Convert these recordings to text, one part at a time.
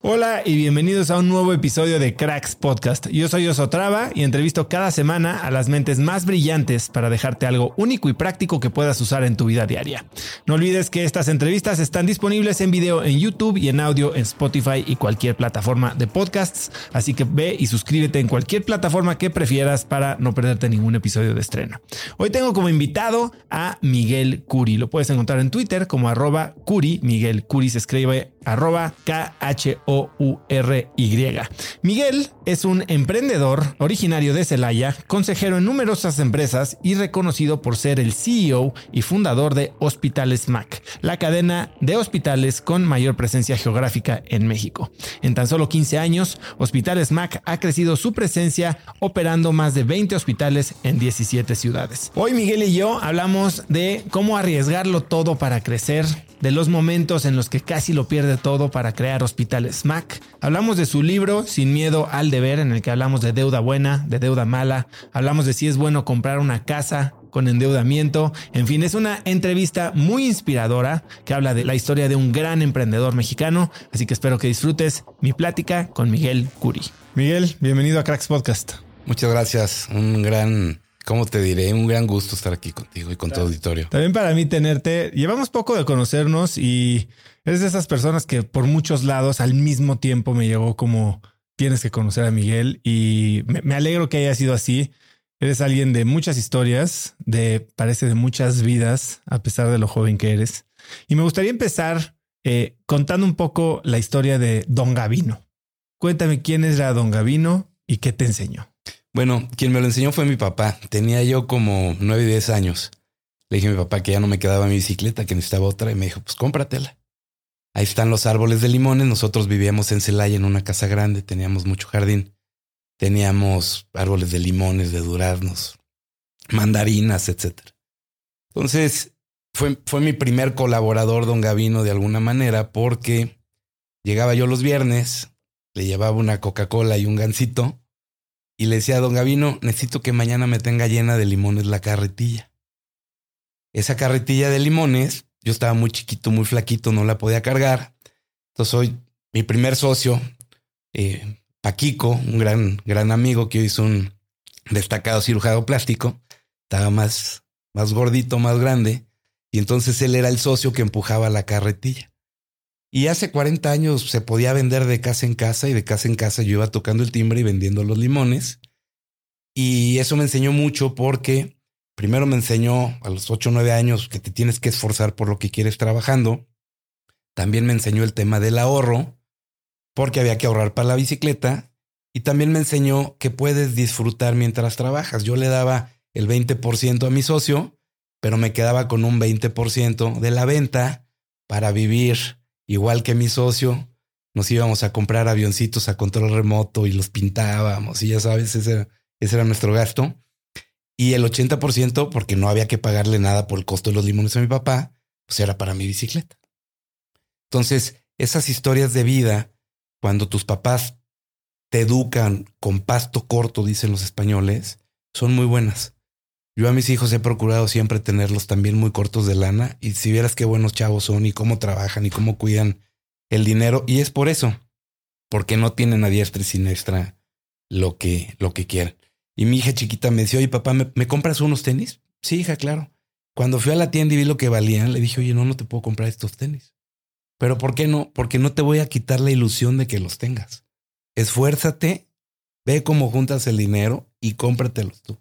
Hola y bienvenidos a un nuevo episodio de Cracks Podcast. Yo soy Osotrava y entrevisto cada semana a las mentes más brillantes para dejarte algo único y práctico que puedas usar en tu vida diaria. No olvides que estas entrevistas están disponibles en video en YouTube y en audio en Spotify y cualquier plataforma de podcasts, así que ve y suscríbete en cualquier plataforma que prefieras para no perderte ningún episodio de estreno. Hoy tengo como invitado a Miguel Curi. Lo puedes encontrar en Twitter como arroba Curi. Miguel Curi se escribe arroba K-H-O-U-R-Y. Miguel es un emprendedor originario de Celaya, consejero en numerosas empresas y reconocido por ser el CEO y fundador de Hospitales Mac, la cadena de hospitales con mayor presencia geográfica en México. En tan solo 15 años, Hospitales Mac ha crecido su presencia operando más de 20 hospitales en 17 ciudades. Hoy Miguel y yo hablamos de cómo arriesgarlo todo para crecer, de los momentos en los que casi lo pierde todo para crear hospitales Mac. Hablamos de su libro Sin miedo al deber, en el que hablamos de deuda buena, de deuda mala. Hablamos de si es bueno comprar una casa con endeudamiento. En fin, es una entrevista muy inspiradora que habla de la historia de un gran emprendedor mexicano. Así que espero que disfrutes mi plática con Miguel Curi. Miguel, bienvenido a Cracks Podcast. Muchas gracias. Un gran ¿Cómo te diré? Un gran gusto estar aquí contigo y con tu auditorio. También para mí tenerte. Llevamos poco de conocernos y eres de esas personas que por muchos lados al mismo tiempo me llegó como tienes que conocer a Miguel y me, alegro que haya sido así. Eres alguien de muchas historias, de parece de muchas vidas, a pesar de lo joven que eres. Y me gustaría empezar eh, contando un poco la historia de Don Gavino. Cuéntame quién era Don Gavino y qué te enseñó. Bueno, quien me lo enseñó fue mi papá. Tenía yo como nueve y diez años. Le dije a mi papá que ya no me quedaba mi bicicleta, que necesitaba otra, y me dijo, pues cómpratela. Ahí están los árboles de limones. Nosotros vivíamos en Celaya en una casa grande, teníamos mucho jardín. Teníamos árboles de limones, de duraznos, mandarinas, etc. Entonces, fue, fue mi primer colaborador, don Gavino, de alguna manera, porque llegaba yo los viernes, le llevaba una Coca-Cola y un gansito y le decía don Gavino, necesito que mañana me tenga llena de limones la carretilla. Esa carretilla de limones, yo estaba muy chiquito, muy flaquito, no la podía cargar. Entonces hoy mi primer socio, eh, Paquico, un gran, gran amigo que hoy es un destacado cirujano plástico, estaba más, más gordito, más grande, y entonces él era el socio que empujaba la carretilla. Y hace 40 años se podía vender de casa en casa y de casa en casa yo iba tocando el timbre y vendiendo los limones. Y eso me enseñó mucho porque primero me enseñó a los 8 o 9 años que te tienes que esforzar por lo que quieres trabajando. También me enseñó el tema del ahorro porque había que ahorrar para la bicicleta. Y también me enseñó que puedes disfrutar mientras trabajas. Yo le daba el 20% a mi socio, pero me quedaba con un 20% de la venta para vivir igual que mi socio. Nos íbamos a comprar avioncitos a control remoto y los pintábamos y ya sabes, ese, ese era nuestro gasto. Y el 80%, porque no había que pagarle nada por el costo de los limones a mi papá, pues era para mi bicicleta. Entonces, esas historias de vida, cuando tus papás te educan con pasto corto, dicen los españoles, son muy buenas. Yo a mis hijos he procurado siempre tenerlos también muy cortos de lana y si vieras qué buenos chavos son y cómo trabajan y cómo cuidan el dinero y es por eso, porque no tienen a diestra y siniestra lo que, lo que quieren. Y mi hija chiquita me decía, oye papá, ¿me, ¿me compras unos tenis? Sí, hija, claro. Cuando fui a la tienda y vi lo que valían, le dije, oye, no, no te puedo comprar estos tenis. Pero ¿por qué no? Porque no te voy a quitar la ilusión de que los tengas esfuérzate, ve cómo juntas el dinero y cómpratelos tú.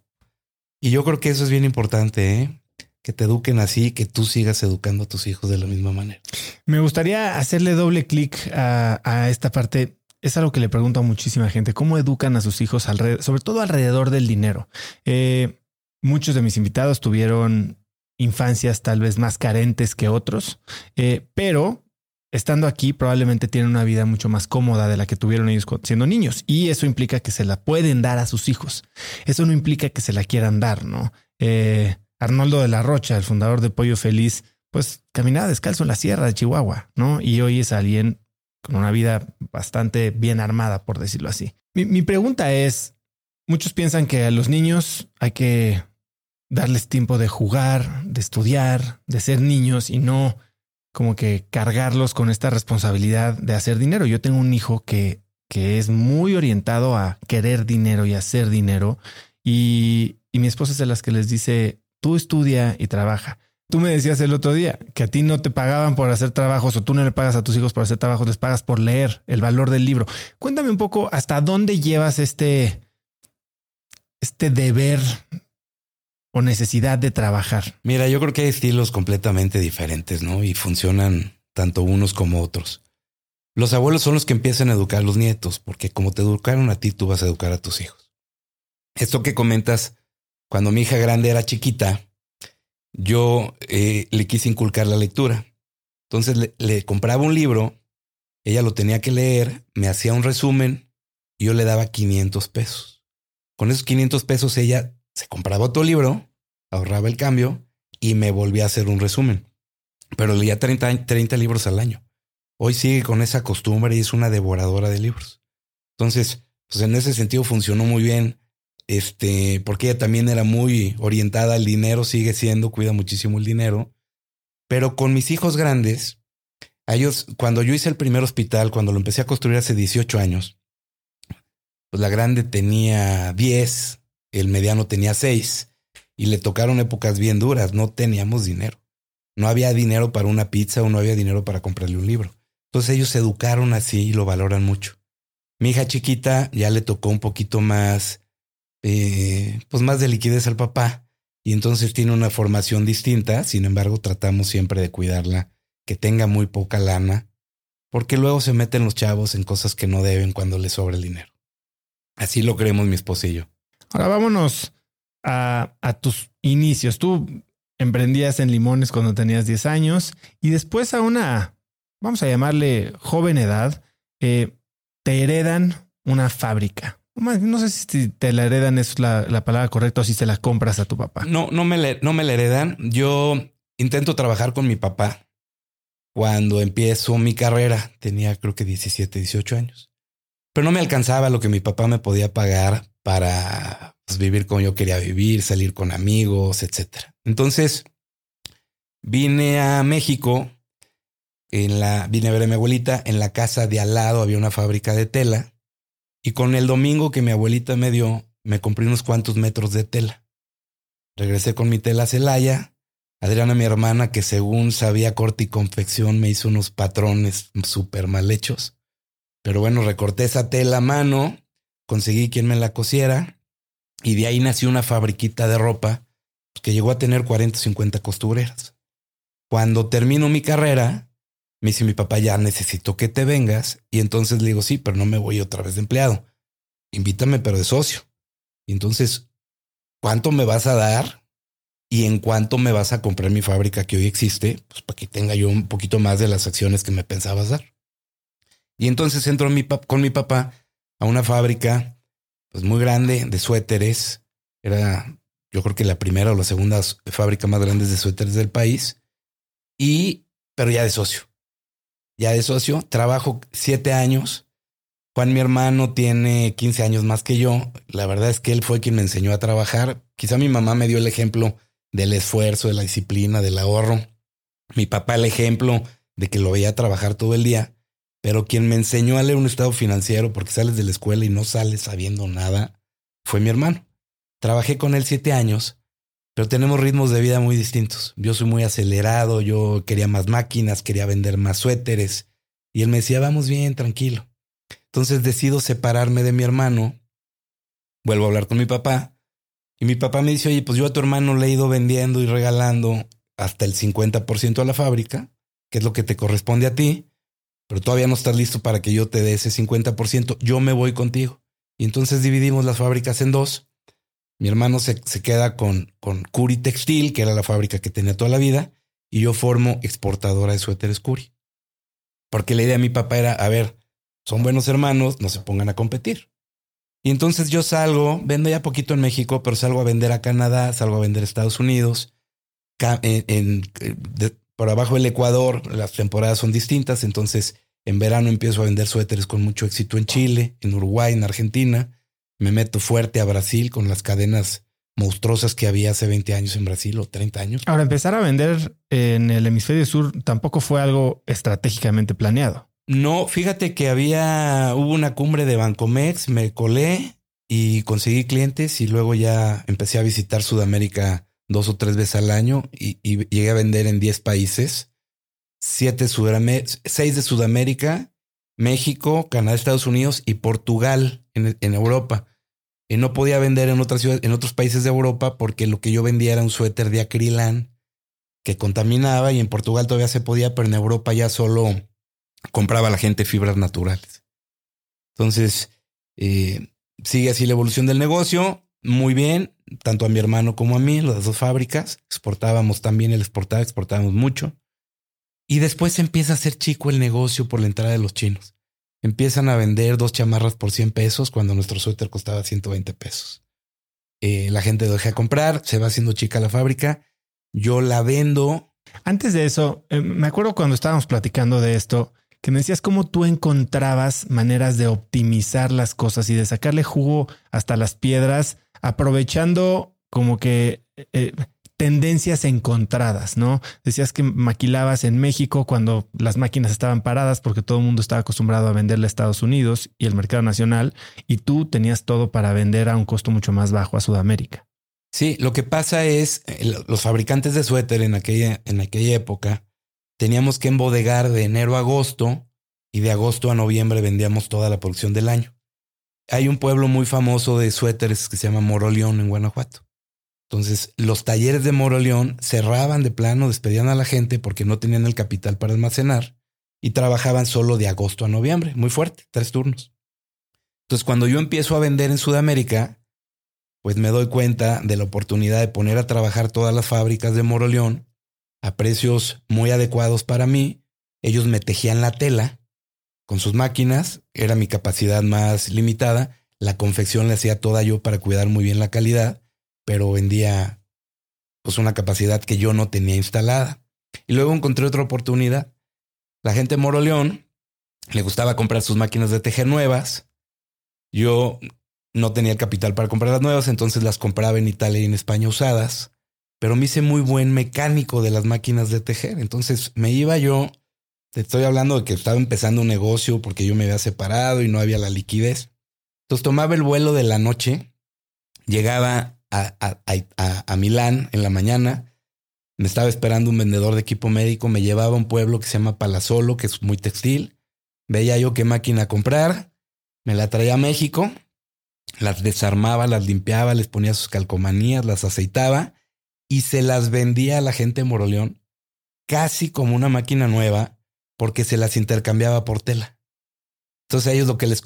Y yo creo que eso es bien importante, ¿eh? que te eduquen así, que tú sigas educando a tus hijos de la misma manera. Me gustaría hacerle doble clic a, esta parte. Es algo que le pregunto a muchísima gente. ¿Cómo educan a sus hijos, alrededor, sobre todo alrededor del dinero? Eh, muchos de mis invitados tuvieron infancias tal vez más carentes que otros, eh, pero estando aquí probablemente tienen una vida mucho más cómoda de la que tuvieron ellos siendo niños y eso implica que se la pueden dar a sus hijos. Eso no implica que se la quieran dar, ¿no? Eh, Arnoldo de la Rocha, el fundador de Pollo Feliz, pues caminaba descalzo en la sierra de Chihuahua, ¿no? Y hoy es alguien con una vida bastante bien armada, por decirlo así. Mi, mi pregunta es, muchos piensan que a los niños hay que darles tiempo de jugar, de estudiar, de ser niños y no como que cargarlos con esta responsabilidad de hacer dinero. Yo tengo un hijo que, que es muy orientado a querer dinero y hacer dinero y, y mi esposa es de las que les dice, tú estudia y trabaja. Tú me decías el otro día que a ti no te pagaban por hacer trabajos o tú no le pagas a tus hijos por hacer trabajos, les pagas por leer el valor del libro. Cuéntame un poco hasta dónde llevas este, este deber necesidad de trabajar? Mira, yo creo que hay estilos completamente diferentes, ¿no? Y funcionan tanto unos como otros. Los abuelos son los que empiezan a educar a los nietos, porque como te educaron a ti, tú vas a educar a tus hijos. Esto que comentas, cuando mi hija grande era chiquita, yo eh, le quise inculcar la lectura. Entonces le, le compraba un libro, ella lo tenía que leer, me hacía un resumen y yo le daba 500 pesos. Con esos 500 pesos ella se compraba otro libro, ahorraba el cambio y me volvía a hacer un resumen. Pero leía 30, 30 libros al año. Hoy sigue con esa costumbre y es una devoradora de libros. Entonces, pues en ese sentido funcionó muy bien. Este, porque ella también era muy orientada al dinero, sigue siendo, cuida muchísimo el dinero. Pero con mis hijos grandes, ellos, cuando yo hice el primer hospital, cuando lo empecé a construir hace 18 años, pues la grande tenía 10, el mediano tenía seis y le tocaron épocas bien duras. No teníamos dinero. No había dinero para una pizza o no había dinero para comprarle un libro. Entonces ellos se educaron así y lo valoran mucho. Mi hija chiquita ya le tocó un poquito más, eh, pues más de liquidez al papá y entonces tiene una formación distinta. Sin embargo, tratamos siempre de cuidarla, que tenga muy poca lana, porque luego se meten los chavos en cosas que no deben cuando les sobra el dinero. Así lo creemos mi yo. Ahora vámonos a, tus inicios. Tú emprendías en limones cuando tenías 10 años y después a una, vamos a llamarle joven edad, eh, te heredan una fábrica. No sé si te la heredan es la, palabra correcta o si se la compras a tu papá. No, no me, no me la heredan. Yo intento trabajar con mi papá cuando empiezo mi carrera. Tenía creo que 17, 18 años. Pero no me alcanzaba lo que mi papá me podía pagar para pues, vivir como yo quería vivir, salir con amigos, etcétera. Entonces vine a México, en la, vine a ver a mi abuelita, en la casa de al lado había una fábrica de tela y con el domingo que mi abuelita me dio, me compré unos cuantos metros de tela. Regresé con mi tela a Celaya. Adriana, mi hermana, que según sabía corte y confección, me hizo unos patrones súper mal hechos. Pero bueno, recorté esa tela a mano conseguí quien me la cosiera y de ahí nació una fabriquita de ropa que llegó a tener 40 o 50 costureras. Cuando termino mi carrera, me dice mi papá, ya necesito que te vengas. Y entonces le digo, sí, pero no me voy otra vez de empleado. invítame, pero de socio. Y entonces, ¿cuánto me vas a dar? ¿Y en cuánto me vas a comprar mi fábrica que hoy existe? Pues para que tenga yo un poquito más de las acciones que me pensabas dar. Y entonces entro con mi papá a una fábrica pues muy grande de suéteres. Era yo creo que la primera o la segunda fábrica más grande de suéteres del país. Y, pero ya de socio. Ya de socio, trabajo siete años. Juan, mi hermano, tiene 15 años más que yo. La verdad es que él fue quien me enseñó a trabajar. Quizá mi mamá me dio el ejemplo del esfuerzo, de la disciplina, del ahorro. Mi papá el ejemplo de que lo veía trabajar todo el día. Pero quien me enseñó a leer un estado financiero, porque sales de la escuela y no sales sabiendo nada, fue mi hermano. Trabajé con él siete años, pero tenemos ritmos de vida muy distintos. Yo soy muy acelerado, yo quería más máquinas, quería vender más suéteres, y él me decía, vamos bien, tranquilo. Entonces decido separarme de mi hermano, vuelvo a hablar con mi papá, y mi papá me dice, oye, pues yo a tu hermano le he ido vendiendo y regalando hasta el 50% a la fábrica, que es lo que te corresponde a ti pero todavía no estás listo para que yo te dé ese 50%, yo me voy contigo. Y entonces dividimos las fábricas en dos. Mi hermano se, se queda con, con Curi Textil, que era la fábrica que tenía toda la vida, y yo formo exportadora de suéteres Curi. Porque la idea de mi papá era, a ver, son buenos hermanos, no se pongan a competir. Y entonces yo salgo, vendo ya poquito en México, pero salgo a vender a Canadá, salgo a vender a Estados Unidos. En, por abajo del Ecuador las temporadas son distintas, entonces en verano empiezo a vender suéteres con mucho éxito en Chile, en Uruguay, en Argentina. Me meto fuerte a Brasil con las cadenas monstruosas que había hace 20 años en Brasil o 30 años. Ahora, empezar a vender en el hemisferio sur tampoco fue algo estratégicamente planeado. No, fíjate que había, hubo una cumbre de Bancomex, me colé y conseguí clientes y luego ya empecé a visitar Sudamérica dos o tres veces al año y, llegué a vender en 10 países, siete seis de Sudamérica, México, Canadá, Estados Unidos y Portugal en, en Europa. Y no podía vender en otras ciudades, en otros países de Europa porque lo que yo vendía era un suéter de acrilán que contaminaba y en Portugal todavía se podía, pero en Europa ya solo compraba la gente fibras naturales. Entonces, eh, sigue así la evolución del negocio muy bien, tanto a mi hermano como a mí, las dos fábricas. Exportábamos también, él exportaba, exportábamos mucho. Y después empieza a ser chico el negocio por la entrada de los chinos. Empiezan a vender dos chamarras por 100 pesos cuando nuestro suéter costaba 120 pesos. Eh, la gente deja de comprar, se va haciendo chica la fábrica. Yo la vendo. Antes de eso, eh, me acuerdo cuando estábamos platicando de esto, que me decías cómo tú encontrabas maneras de optimizar las cosas y de sacarle jugo hasta las piedras aprovechando como que eh, tendencias encontradas, ¿no? Decías que maquilabas en México cuando las máquinas estaban paradas porque todo el mundo estaba acostumbrado a venderle a Estados Unidos y el mercado nacional y tú tenías todo para vender a un costo mucho más bajo a Sudamérica. Sí, lo que pasa es eh, los fabricantes de suéter en aquella, en aquella época teníamos que embodegar de enero a agosto y de agosto a noviembre vendíamos toda la producción del año hay un pueblo muy famoso de suéteres que se llama Moroleón en Guanajuato. Entonces, los talleres de Moroleón cerraban de plano, despedían a la gente porque no tenían el capital para almacenar y trabajaban solo de agosto a noviembre, muy fuerte, tres turnos. Entonces, cuando yo empiezo a vender en Sudamérica, pues me doy cuenta de la oportunidad de poner a trabajar todas las fábricas de Moroleón a precios muy adecuados para mí. Ellos me tejían la tela con sus máquinas, era mi capacidad más limitada, la confección la hacía toda yo para cuidar muy bien la calidad, pero vendía pues una capacidad que yo no tenía instalada. Y luego encontré otra oportunidad. La gente de Moro León le gustaba comprar sus máquinas de tejer nuevas. Yo no tenía el capital para comprar las nuevas, entonces las compraba en Italia y en España usadas, pero me hice muy buen mecánico de las máquinas de tejer. Entonces me iba yo estoy hablando de que estaba empezando un negocio porque yo me había separado y no había la liquidez. Entonces tomaba el vuelo de la noche, llegaba a, a, Milán en la mañana, me estaba esperando un vendedor de equipo médico, me llevaba a un pueblo que se llama Palazolo, que es muy textil. Veía yo qué máquina comprar, me la traía a México, las desarmaba, las limpiaba, les ponía sus calcomanías, las aceitaba y se las vendía a la gente de Moroleón casi como una máquina nueva porque se las intercambiaba por tela. Entonces a ellos lo que les,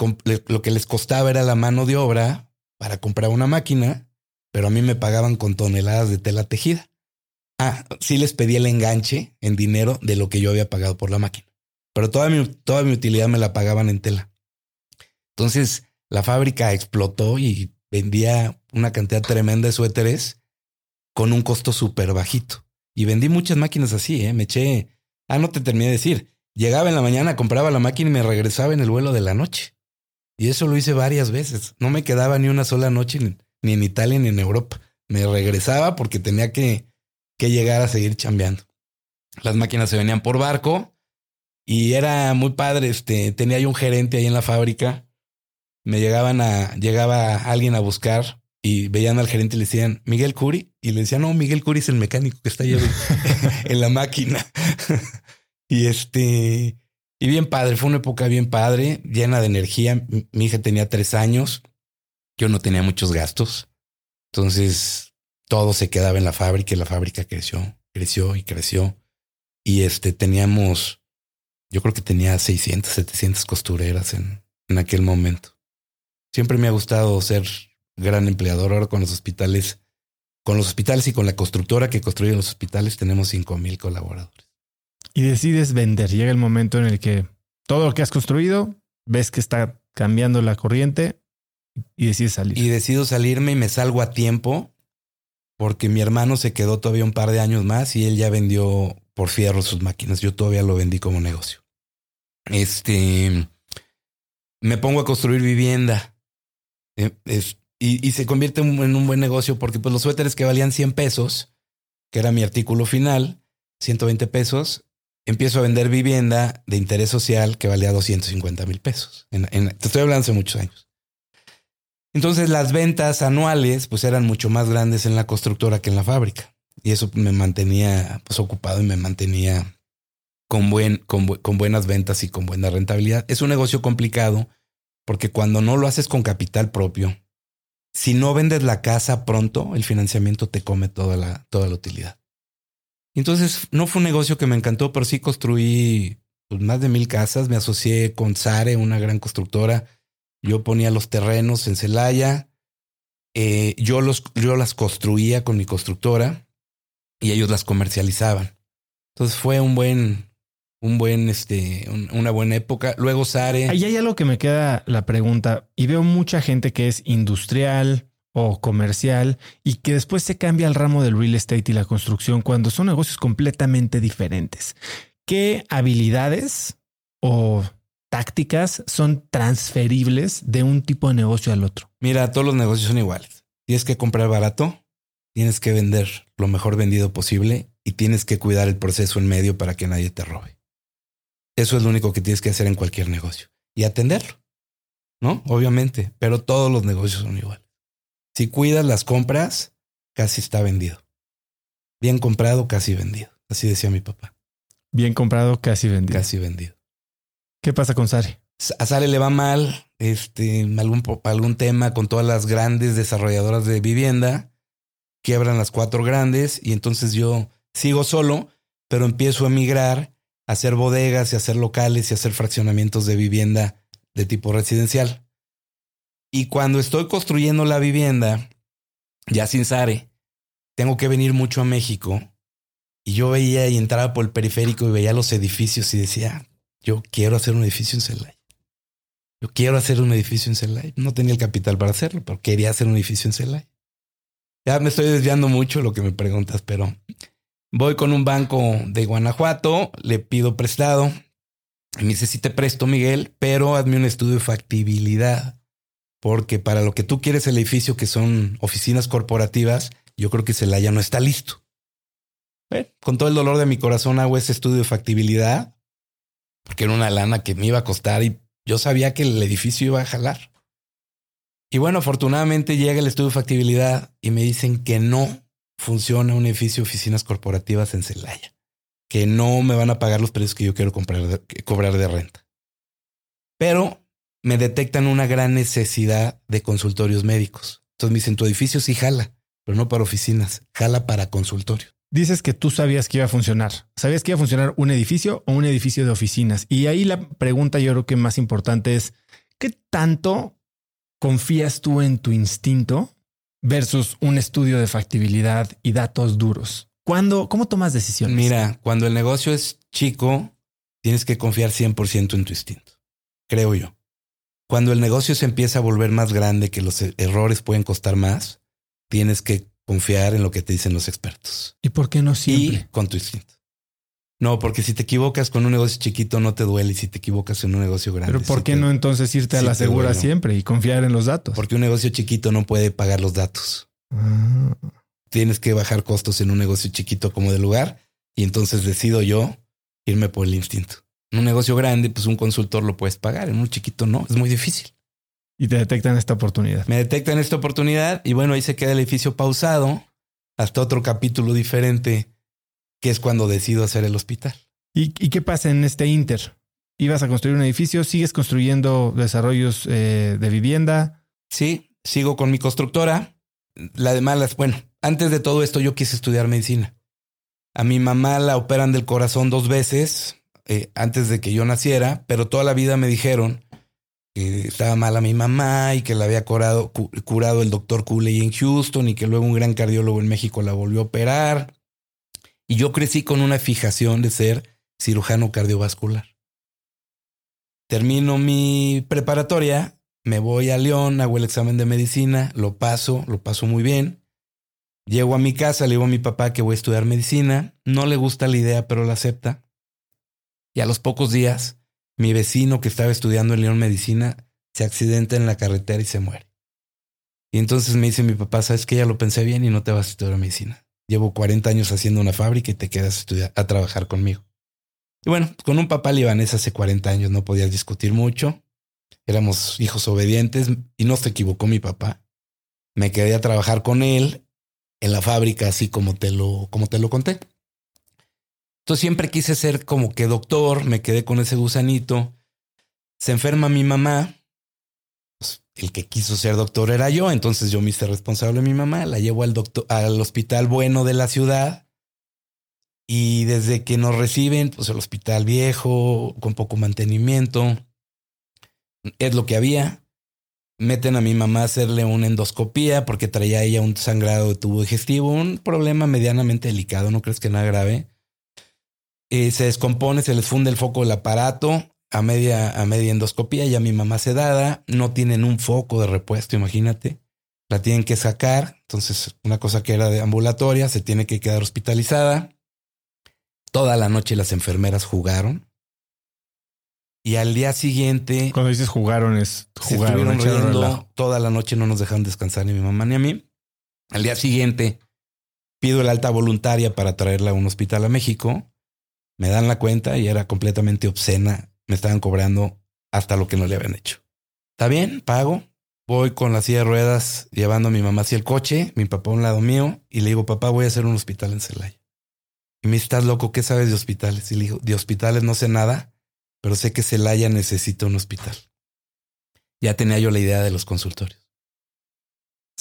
lo que les costaba era la mano de obra para comprar una máquina, pero a mí me pagaban con toneladas de tela tejida. Ah, sí les pedí el enganche en dinero de lo que yo había pagado por la máquina, pero toda mi, toda mi utilidad me la pagaban en tela. Entonces la fábrica explotó y vendía una cantidad tremenda de suéteres con un costo súper bajito. Y vendí muchas máquinas así, ¿eh? Me eché... Ah, no te terminé de decir. Llegaba en la mañana, compraba la máquina y me regresaba en el vuelo de la noche. Y eso lo hice varias veces. No me quedaba ni una sola noche ni en Italia ni en Europa. Me regresaba porque tenía que, que llegar a seguir chambeando. Las máquinas se venían por barco y era muy padre. Este, tenía yo un gerente ahí en la fábrica. Me llegaban a, llegaba alguien a buscar y veían al gerente y le decían Miguel Curi y le decían no, Miguel Curi es el mecánico que está ahí en la máquina. y este, y bien padre, fue una época bien padre, llena de energía. Mi hija tenía tres años, yo no tenía muchos gastos. Entonces todo se quedaba en la fábrica y la fábrica creció, creció y creció. Y este teníamos, yo creo que tenía 600, 700 costureras en, en aquel momento. Siempre me ha gustado ser gran empleador. Ahora con los hospitales, con los hospitales y con la constructora que construye los hospitales, tenemos cinco mil colaboradores. Y decides vender. Llega el momento en el que todo lo que has construido, ves que está cambiando la corriente y decides salir. Y decido salirme y me salgo a tiempo porque mi hermano se quedó todavía un par de años más y él ya vendió por fierro sus máquinas. Yo todavía lo vendí como negocio. Este, me pongo a construir vivienda. Eh, es, y, se convierte en un buen negocio porque pues los suéteres que valían 100 pesos, que era mi artículo final, 120 pesos, empiezo a vender vivienda de interés social que valía 250 mil pesos. te estoy hablando hace muchos años. Entonces las ventas anuales pues eran mucho más grandes en la constructora que en la fábrica. Y eso me mantenía pues ocupado y me mantenía con, buen, con, con buenas ventas y con buena rentabilidad. Es un negocio complicado porque cuando no lo haces con capital propio, si no vendes la casa pronto, el financiamiento te come toda la, toda la utilidad. Entonces, no fue un negocio que me encantó, pero sí construí pues, más de mil casas. Me asocié con Sare, una gran constructora. Yo ponía los terrenos en Celaya. Eh, yo, los, yo las construía con mi constructora y ellos las comercializaban. Entonces fue un buen, un buen, este, una buena época. Luego Sare. Ahí hay algo que me queda la pregunta y veo mucha gente que es industrial o comercial y que después se cambia al ramo del real estate y la construcción cuando son negocios completamente diferentes. ¿Qué habilidades o tácticas son transferibles de un tipo de negocio al otro? Mira, todos los negocios son iguales. Tienes que comprar barato, tienes que vender lo mejor vendido posible y tienes que cuidar el proceso en medio para que nadie te robe. Eso es lo único que tienes que hacer en cualquier negocio y atenderlo. ¿No? Obviamente, pero todos los negocios son iguales. Si cuidas las compras, casi está vendido. Bien comprado, casi vendido. Así decía mi papá. Bien comprado, casi vendido. Casi vendido. ¿Qué pasa con Sari? A Sari le va mal, este, algún, algún tema con todas las grandes desarrolladoras de vivienda. Quiebran las cuatro grandes y entonces yo sigo solo, pero empiezo a emigrar hacer bodegas y hacer locales y hacer fraccionamientos de vivienda de tipo residencial. Y cuando estoy construyendo la vivienda, ya sin Sare, tengo que venir mucho a México. Y yo veía y entraba por el periférico y veía los edificios y decía, yo quiero hacer un edificio en Celaya. Yo quiero hacer un edificio en Celaya. No tenía el capital para hacerlo, pero quería hacer un edificio en Celaya. Ya me estoy desviando mucho lo que me preguntas, pero Voy con un banco de Guanajuato, le pido prestado. Y me dice, sí te presto, Miguel, pero hazme un estudio de factibilidad. Porque para lo que tú quieres el edificio, que son oficinas corporativas, yo creo que Celaya no está listo. con todo el dolor de mi corazón hago ese estudio de factibilidad, porque era una lana que me iba a costar y yo sabía que el edificio iba a jalar. Y bueno, afortunadamente llega el estudio de factibilidad y me dicen que no, funciona un edificio de oficinas corporativas en Celaya, que no me van a pagar los precios que yo quiero comprar cobrar de renta. Pero me detectan una gran necesidad de consultorios médicos. Entonces me dicen, tu edificio sí jala, pero no para oficinas, jala para consultorio. dices que tú sabías que iba a funcionar. ¿Sabías que iba a funcionar un edificio o un edificio de oficinas? Y ahí la pregunta yo creo que más importante es, ¿qué tanto confías tú en tu instinto versus un estudio de factibilidad y datos duros? ¿Cuándo, ¿Cómo tomas decisiones? Mira, cuando el negocio es chico, tienes que confiar 100% en tu instinto, creo yo. Cuando el negocio se empieza a volver más grande, que los e-, errores pueden costar más, tienes que confiar en lo que te dicen los expertos. ¿Y por qué no siempre? Y con tu instinto. No, porque si te equivocas con un negocio chiquito no te duele y si te equivocas en un negocio grande. Pero ¿por qué no entonces irte a la segura siempre y confiar en los datos? Porque un negocio chiquito no puede pagar los datos. Ah. Tienes que bajar costos en un negocio chiquito como de lugar y entonces decido yo irme por el instinto. En un negocio grande, pues un consultor lo puedes pagar, en un chiquito no, es muy difícil. Y te detectan esta oportunidad. Me detectan esta oportunidad y bueno, ahí se queda el edificio pausado hasta otro capítulo diferente, que es cuando decido hacer el hospital. ¿Y, qué pasa en este Inter? ¿Ibas a construir un edificio? ¿Sigues construyendo desarrollos eh, de vivienda? Sí, sigo con mi constructora. La de malas, bueno, antes de todo esto yo quise estudiar medicina. A mi mamá la operan del corazón dos veces eh, antes de que yo naciera, pero toda la vida me dijeron que estaba mala mi mamá y que la había curado, el doctor Cooley en Houston y que luego un gran cardiólogo en México la volvió a operar. Y yo crecí con una fijación de ser cirujano cardiovascular. Termino mi preparatoria, me voy a León, hago el examen de medicina, lo paso, lo paso muy bien. Llego a mi casa, le digo a mi papá que voy a estudiar medicina. No le gusta la idea, pero la acepta. Y a los pocos días, mi vecino que estaba estudiando en León Medicina se accidenta en la carretera y se muere. Y entonces me dice mi papá, sabes que ya lo pensé bien y no te vas a estudiar medicina. Llevo 40 años haciendo una fábrica y te quedas a, a trabajar conmigo. Y bueno, con un papá libanés hace 40 años no podías discutir mucho. Éramos hijos obedientes y no se equivocó mi papá. Me quedé a trabajar con él en la fábrica, así como te lo, como te lo conté. Siempre quise ser como que doctor, me quedé con ese gusanito. Se enferma mi mamá. Pues, el que quiso ser doctor era yo, entonces yo me hice responsable de mi mamá, la llevo al doctor, al hospital bueno de la ciudad. Y desde que nos reciben, pues el hospital viejo, con poco mantenimiento, es lo que había meten a mi mamá a hacerle una endoscopía porque traía ella un sangrado de tubo digestivo, un problema medianamente delicado, no crees que nada grave. Eh, se descompone, se les funde el foco del aparato a media, a media endoscopía, ya mi mamá sedada, no tienen un foco de repuesto, imagínate. La tienen que sacar, entonces una cosa que era de ambulatoria, se tiene que quedar hospitalizada. Toda la noche las enfermeras jugaron y al día siguiente. Cuando dices jugaron, es jugaron. Se estuvieron toda la noche, no nos dejaron descansar ni mi mamá ni a mí. Al día siguiente pido el alta voluntaria para traerla a un hospital a México. Me dan la cuenta y era completamente obscena. Me estaban cobrando hasta lo que no le habían hecho. Está bien, pago. Voy con la silla de ruedas llevando a mi mamá hacia el coche, mi papá a un lado mío, y le digo, papá, voy a hacer un hospital en Celaya. Y me dice, estás loco, ¿qué sabes de hospitales? Y le digo, de hospitales no sé nada pero sé que Celaya necesita un hospital. Ya tenía yo la idea de los consultorios.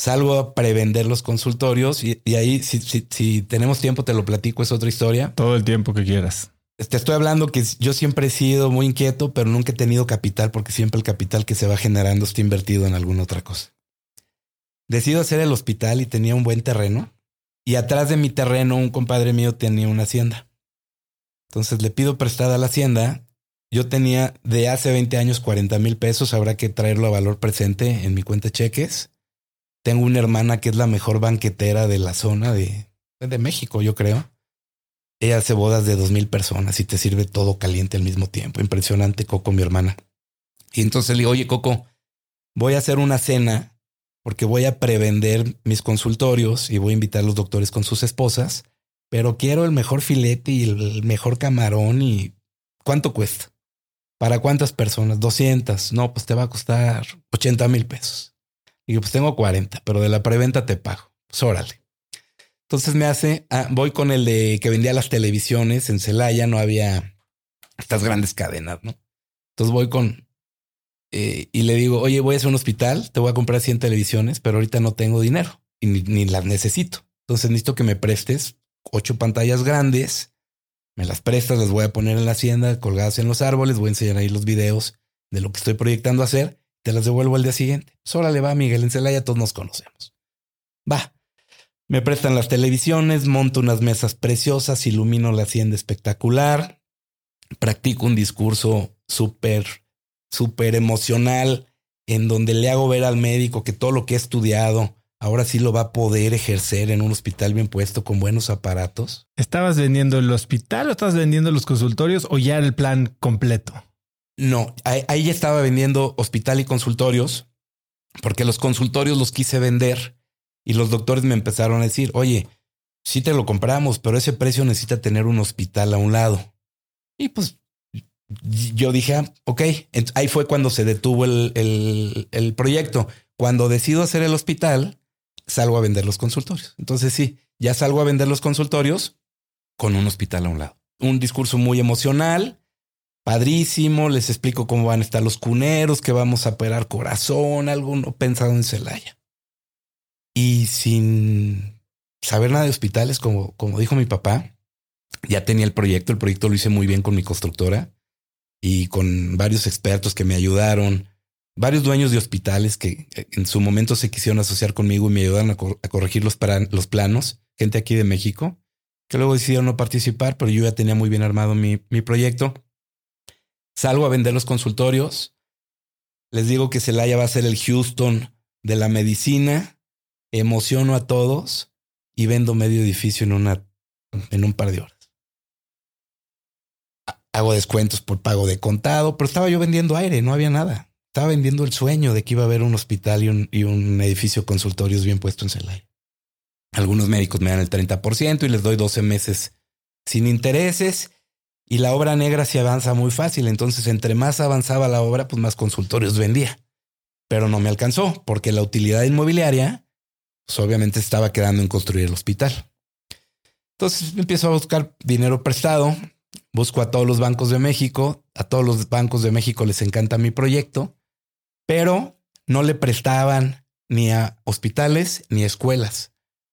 Salgo a prevender los consultorios y, ahí, si, si, tenemos tiempo, te lo platico, es otra historia. Todo el tiempo que quieras. Te estoy hablando que yo siempre he sido muy inquieto, pero nunca he tenido capital porque siempre el capital que se va generando está invertido en alguna otra cosa. Decido hacer el hospital y tenía un buen terreno. Y atrás de mi terreno, un compadre mío tenía una hacienda. Entonces le pido prestada a la hacienda yo tenía de hace 20 años 40 mil pesos, habrá que traerlo a valor presente en mi cuenta de cheques. Tengo una hermana que es la mejor banquetera de la zona de, de México, yo creo. Ella hace bodas de dos mil personas y te sirve todo caliente al mismo tiempo. Impresionante, Coco, mi hermana. Y entonces le digo, oye, Coco, voy a hacer una cena porque voy a prevender mis consultorios y voy a invitar a los doctores con sus esposas, pero quiero el mejor filete y el mejor camarón y ¿cuánto cuesta? ¿Para cuántas personas? 200. No, pues te va a costar 80 mil pesos. Y yo, pues tengo 40, pero de la preventa te pago. Pues órale. Entonces me hace, ah, voy con el de que vendía las televisiones en Celaya, no había estas grandes cadenas, ¿no? Entonces voy con, eh, y le digo, oye, voy a hacer un hospital, te voy a comprar 100 televisiones, pero ahorita no tengo dinero y ni, ni las necesito. Entonces necesito que me prestes ocho pantallas grandes, me las prestas, las voy a poner en la hacienda, colgadas en los árboles, voy a enseñar ahí los videos de lo que estoy proyectando hacer, te las devuelvo al día siguiente. Pues le va, Miguel, en Celaya todos nos conocemos. Va. Me prestan las televisiones, monto unas mesas preciosas, ilumino la hacienda espectacular, practico un discurso súper, súper emocional en donde le hago ver al médico que todo lo que he estudiado ahora sí lo va a poder ejercer en un hospital bien puesto con buenos aparatos. ¿Estabas vendiendo el hospital o estabas vendiendo los consultorios o ya el plan completo? No, ahí ya estaba vendiendo hospital y consultorios porque los consultorios los quise vender y los doctores me empezaron a decir, oye, sí te lo compramos, pero ese precio necesita tener un hospital a un lado. Y pues yo dije, ah, ok, ahí fue cuando se detuvo el, el, proyecto. Cuando decido hacer el hospital, salgo a vender los consultorios. Entonces sí, ya salgo a vender los consultorios con un hospital a un lado. Un discurso muy emocional, padrísimo. Les explico cómo van a estar los cuneros, que vamos a operar corazón, alguno pensado en Celaya. Y sin saber nada de hospitales, como, como dijo mi papá, ya tenía el proyecto. El proyecto lo hice muy bien con mi constructora y con varios expertos que me ayudaron, varios dueños de hospitales que eh, en su momento se quisieron asociar conmigo y me ayudaron a, corregir los, los planos, gente aquí de México, que luego decidieron no participar, pero yo ya tenía muy bien armado mi, mi proyecto. Salgo a vender los consultorios. Les digo que Celaya va a ser el Houston de la medicina. Emociono a todos y vendo medio edificio en, una, en un par de horas hago descuentos por pago de contado, pero estaba yo vendiendo aire, no había nada. Estaba vendiendo el sueño de que iba a haber un hospital y un, y un edificio consultorios bien puesto en Celaya. Algunos médicos me dan el 30% y les doy 12 meses sin intereses y la obra negra se avanza muy fácil. Entonces, entre más avanzaba la obra, pues más consultorios vendía. Pero no me alcanzó porque la utilidad inmobiliaria, pues obviamente estaba quedando en construir el hospital. Entonces empiezo a buscar dinero prestado busco a todos los bancos de México, a todos los bancos de México les encanta mi proyecto, pero no le prestaban ni a hospitales ni a escuelas,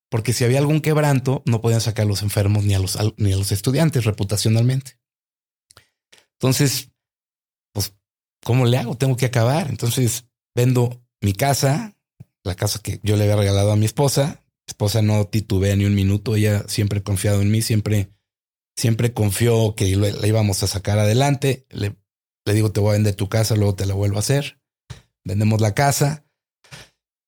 porque si había algún quebranto no podían sacar a los enfermos ni a los, ni a los estudiantes reputacionalmente. Entonces, pues, ¿cómo le hago? Tengo que acabar. Entonces, vendo mi casa, la casa que yo le había regalado a mi esposa. Mi esposa no titubea ni un minuto, ella siempre ha confiado en mí, siempre siempre confió que la íbamos a sacar adelante. Le, digo, te voy a vender tu casa, luego te la vuelvo a hacer. Vendemos la casa.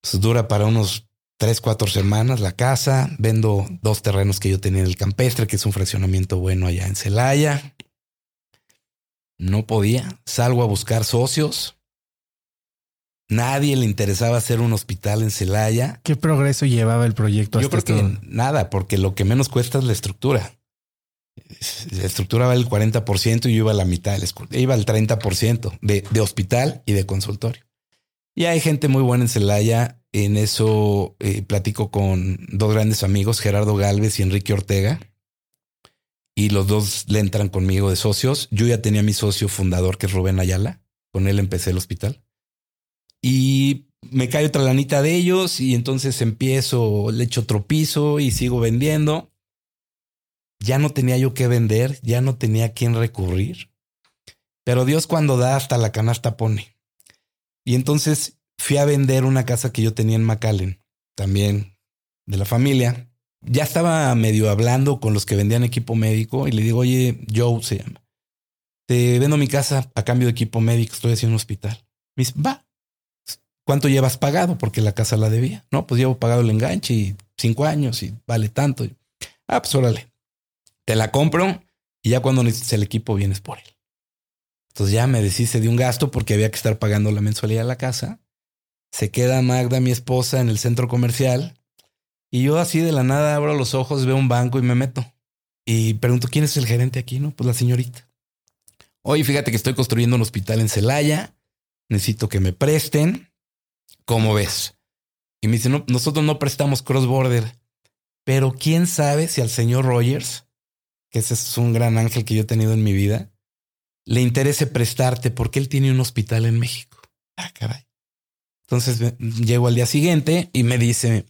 Pues dura para unos tres, cuatro semanas la casa. Vendo dos terrenos que yo tenía en el campestre, que es un fraccionamiento bueno allá en Celaya. No podía. Salgo a buscar socios. Nadie le interesaba hacer un hospital en Celaya. ¿Qué progreso llevaba el proyecto? Yo creo que nada, porque lo que menos cuesta es la estructura la estructura va el 40% y yo iba a la mitad, iba al 30% de, de hospital y de consultorio. Y hay gente muy buena en Celaya. En eso eh, platico con dos grandes amigos, Gerardo Galvez y Enrique Ortega. Y los dos le entran conmigo de socios. Yo ya tenía mi socio fundador, que es Rubén Ayala. Con él empecé el hospital. Y me cae otra lanita de ellos y entonces empiezo, le echo otro piso y sigo vendiendo ya no tenía yo que vender, ya no tenía a quién recurrir. Pero Dios cuando da hasta la canasta pone. Y entonces fui a vender una casa que yo tenía en McAllen, también de la familia. Ya estaba medio hablando con los que vendían equipo médico y le digo, oye, Joe se llama. Te vendo mi casa a cambio de equipo médico, estoy haciendo un hospital. Me dice, va. ¿Cuánto llevas pagado? Porque la casa la debía. No, pues llevo pagado el enganche y cinco años y vale tanto. Ah, pues órale te la compro y ya cuando necesites el equipo vienes por él. Entonces ya me deshice de un gasto porque había que estar pagando la mensualidad de la casa. Se queda Magda, mi esposa, en el centro comercial y yo así de la nada abro los ojos, veo un banco y me meto. Y pregunto, ¿quién es el gerente aquí? No, pues la señorita. Oye, fíjate que estoy construyendo un hospital en Celaya. Necesito que me presten. ¿Cómo ves? Y me dice, no, nosotros no prestamos cross border, pero quién sabe si al señor Rogers que ese es un gran ángel que yo he tenido en mi vida, le interese prestarte porque él tiene un hospital en México. Ah, caray. Entonces llego al día siguiente y me dice,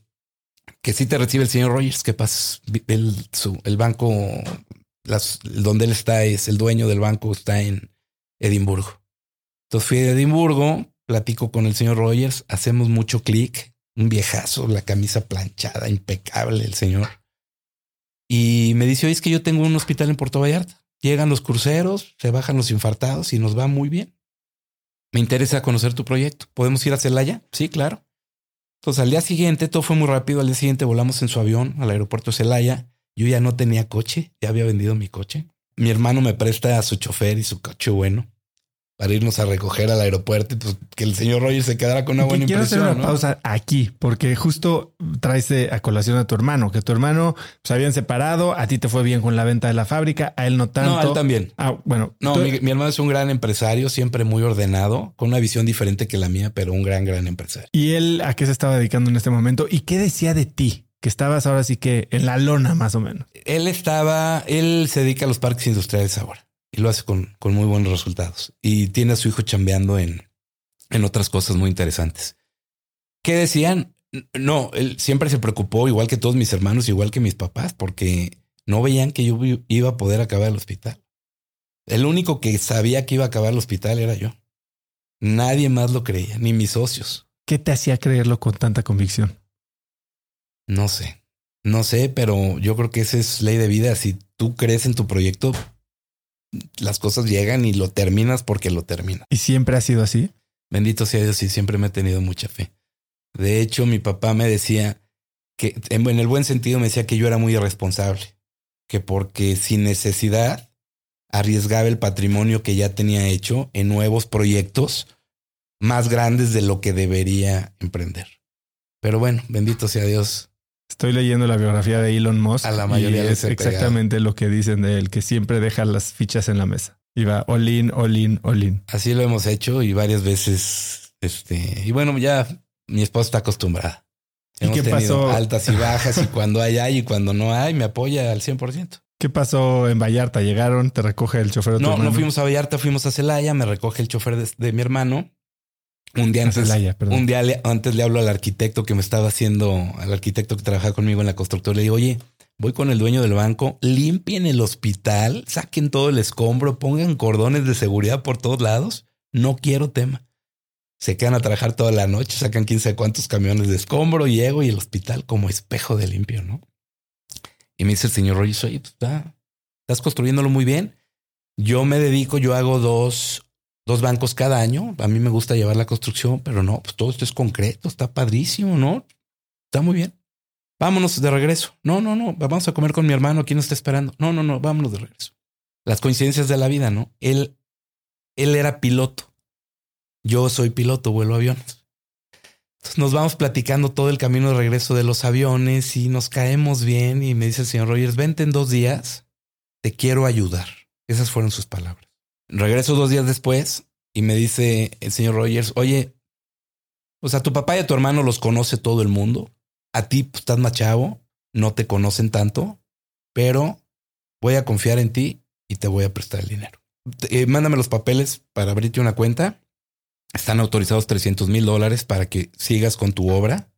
que sí te recibe el señor Rogers, que pasa el, banco, donde él está, es el dueño del banco, está en Edimburgo. Entonces fui a Edimburgo, platico con el señor Rogers, hacemos mucho clic, un viejazo, la camisa planchada, impecable el señor. Y me dice, oye, es que yo tengo un hospital en Puerto Vallarta. Llegan los cruceros, se bajan los infartados y nos va muy bien. Me interesa conocer tu proyecto. ¿Podemos ir a Celaya? Sí, claro. Entonces al día siguiente, todo fue muy rápido. Al día siguiente volamos en su avión al aeropuerto Celaya. Yo ya no tenía coche, ya había vendido mi coche. Mi hermano me presta a su chofer y su coche bueno para irnos a recoger al aeropuerto y pues que el señor Rogers se quedara con una buena quiero impresión. Quiero hacer una pausa aquí, porque justo traes a colación a tu hermano, que tu hermano se habían separado, a ti te fue bien con la venta de la fábrica, a él no tanto. No, a él también. Ah, bueno. No, mi, hermano es un gran empresario, siempre muy ordenado, con una visión diferente que la mía, pero un gran, gran empresario. ¿Y él a qué se estaba dedicando en este momento? ¿Y qué decía de ti? Que estabas ahora sí que en la lona, más o menos. Él estaba, él se dedica a los parques industriales ahora y lo hace con, con muy buenos resultados. Y tiene a su hijo chambeando en, en otras cosas muy interesantes. ¿Qué decían? No, él siempre se preocupó, igual que todos mis hermanos, igual que mis papás, porque no veían que yo iba a poder acabar el hospital. El único que sabía que iba a acabar el hospital era yo. Nadie más lo creía, ni mis socios. ¿Qué te hacía creerlo con tanta convicción? No sé, no sé, pero yo creo que esa es ley de vida. Si tú crees en tu proyecto, las cosas llegan y lo terminas porque lo terminas. ¿Y siempre ha sido así? Bendito sea Dios y siempre me he tenido mucha fe. De hecho, mi papá me decía que, en el buen sentido, me decía que yo era muy irresponsable, que porque sin necesidad arriesgaba el patrimonio que ya tenía hecho en nuevos proyectos más grandes de lo que debería emprender. Pero bueno, bendito sea Dios, Estoy leyendo la biografía de Elon Musk. A la mayoría y es exactamente lo que dicen de él, que siempre deja las fichas en la mesa. Y va all in, all in, all in. Así lo hemos hecho y varias veces. Este, y bueno, ya mi esposa está acostumbrada. ¿Y qué pasó? Altas y bajas y cuando hay, hay y cuando no hay, me apoya al 100%. ¿Qué pasó en Vallarta? ¿Llegaron? ¿Te recoge el chofer de tu No, hermano? no fuimos a Vallarta, fuimos a Celaya, me recoge el chofer de mi hermano un día antes, un día le, antes le hablo al arquitecto que me estaba haciendo, al arquitecto que trabajaba conmigo en la constructora. Le digo, oye, voy con el dueño del banco, limpien el hospital, saquen todo el escombro, pongan cordones de seguridad por todos lados. No quiero tema. Se quedan a trabajar toda la noche, sacan 15 cuántos camiones de escombro, llego y el hospital como espejo de limpio, ¿no? Y me dice el señor Rogers, oye, pues, estás construyéndolo muy bien. Yo me dedico, yo hago dos dos bancos cada año. A mí me gusta llevar la construcción, pero no, pues todo esto es concreto, está padrísimo, ¿no? Está muy bien. Vámonos de regreso. No, no, no, vamos a comer con mi hermano, ¿quién nos está esperando? No, no, no, vámonos de regreso. Las coincidencias de la vida, ¿no? Él, él era piloto. Yo soy piloto, vuelo aviones. Entonces nos vamos platicando todo el camino de regreso de los aviones y nos caemos bien y me dice el señor Rogers, vente en dos días, te quiero ayudar. Esas fueron sus palabras. Regreso dos días después y me dice el señor Rogers, oye, o sea, tu papá y a tu hermano los conoce todo el mundo. A ti pues, estás más chavo, no te conocen tanto, pero voy a confiar en ti y te voy a prestar el dinero. Eh, mándame los papeles para abrirte una cuenta. Están autorizados 300 mil dólares para que sigas con tu obra,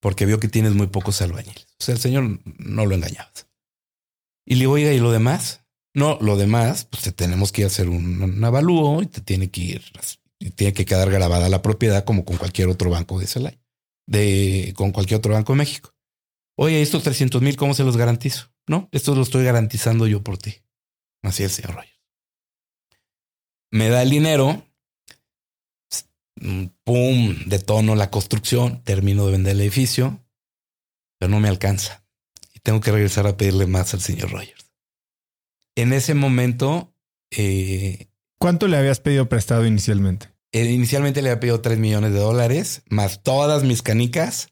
porque vio que tienes muy pocos albañiles. O sea, el señor no lo engañabas. Y le digo, oiga, ¿y lo demás? No, lo demás, pues te tenemos que hacer un, avalúo y te tiene que ir, y tiene que quedar grabada la propiedad como con cualquier otro banco de Celaya, de con cualquier otro banco de México. Oye, estos 300 mil, ¿cómo se los garantizo? No, esto lo estoy garantizando yo por ti. Así es, señor Rogers. Me da el dinero, pum, detono la construcción, termino de vender el edificio, pero no me alcanza. Y tengo que regresar a pedirle más al señor Rogers en ese momento... Eh, ¿Cuánto le habías pedido prestado inicialmente? Eh, inicialmente le había pedido 3 millones de dólares, más todas mis canicas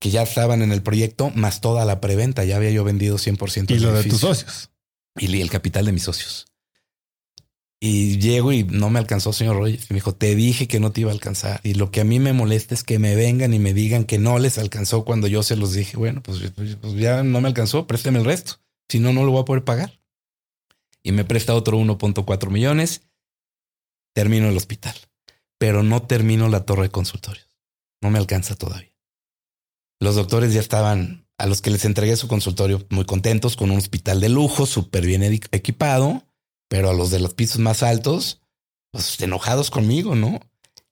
que ya estaban en el proyecto, más toda la preventa. Ya había yo vendido 100%. Y lo de tus socios. Y el capital de mis socios. Y llego y no me alcanzó, señor Rogers. me dijo, te dije que no te iba a alcanzar. Y lo que a mí me molesta es que me vengan y me digan que no les alcanzó cuando yo se los dije. Bueno, pues, pues, pues ya no me alcanzó, présteme el resto. Si no, no lo voy a poder pagar y me presta otro 1.4 millones, termino el hospital, pero no termino la torre de consultorios. No me alcanza todavía. Los doctores ya estaban a los que les entregué su consultorio muy contentos con un hospital de lujo, súper bien equipado, pero a los de los pisos más altos, pues enojados conmigo, ¿no?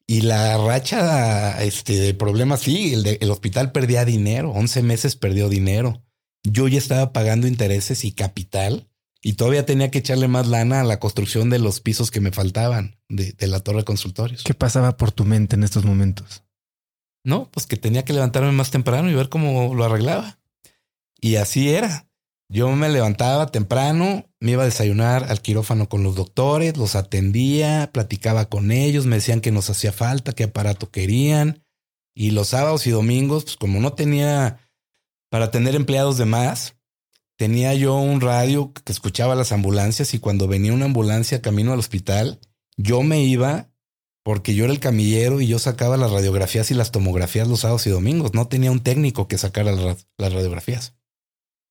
Y la racha este, de problemas, sí, el, el hospital perdía dinero, 11 meses perdió dinero. Yo ya estaba pagando intereses y capital y todavía tenía que echarle más lana a la construcción de los pisos que me faltaban de, de la torre de consultorios. ¿Qué pasaba por tu mente en estos momentos? No, pues que tenía que levantarme más temprano y ver cómo lo arreglaba. Y así era. Yo me levantaba temprano, me iba a desayunar al quirófano con los doctores, los atendía, platicaba con ellos, me decían que nos hacía falta, qué aparato querían. Y los sábados y domingos, pues como no tenía para tener empleados de más, tenía yo un radio que escuchaba las ambulancias y cuando venía una ambulancia camino al hospital, yo me iba porque yo era el camillero y yo sacaba las radiografías y las tomografías los sábados y domingos. No tenía un técnico que sacara las radiografías.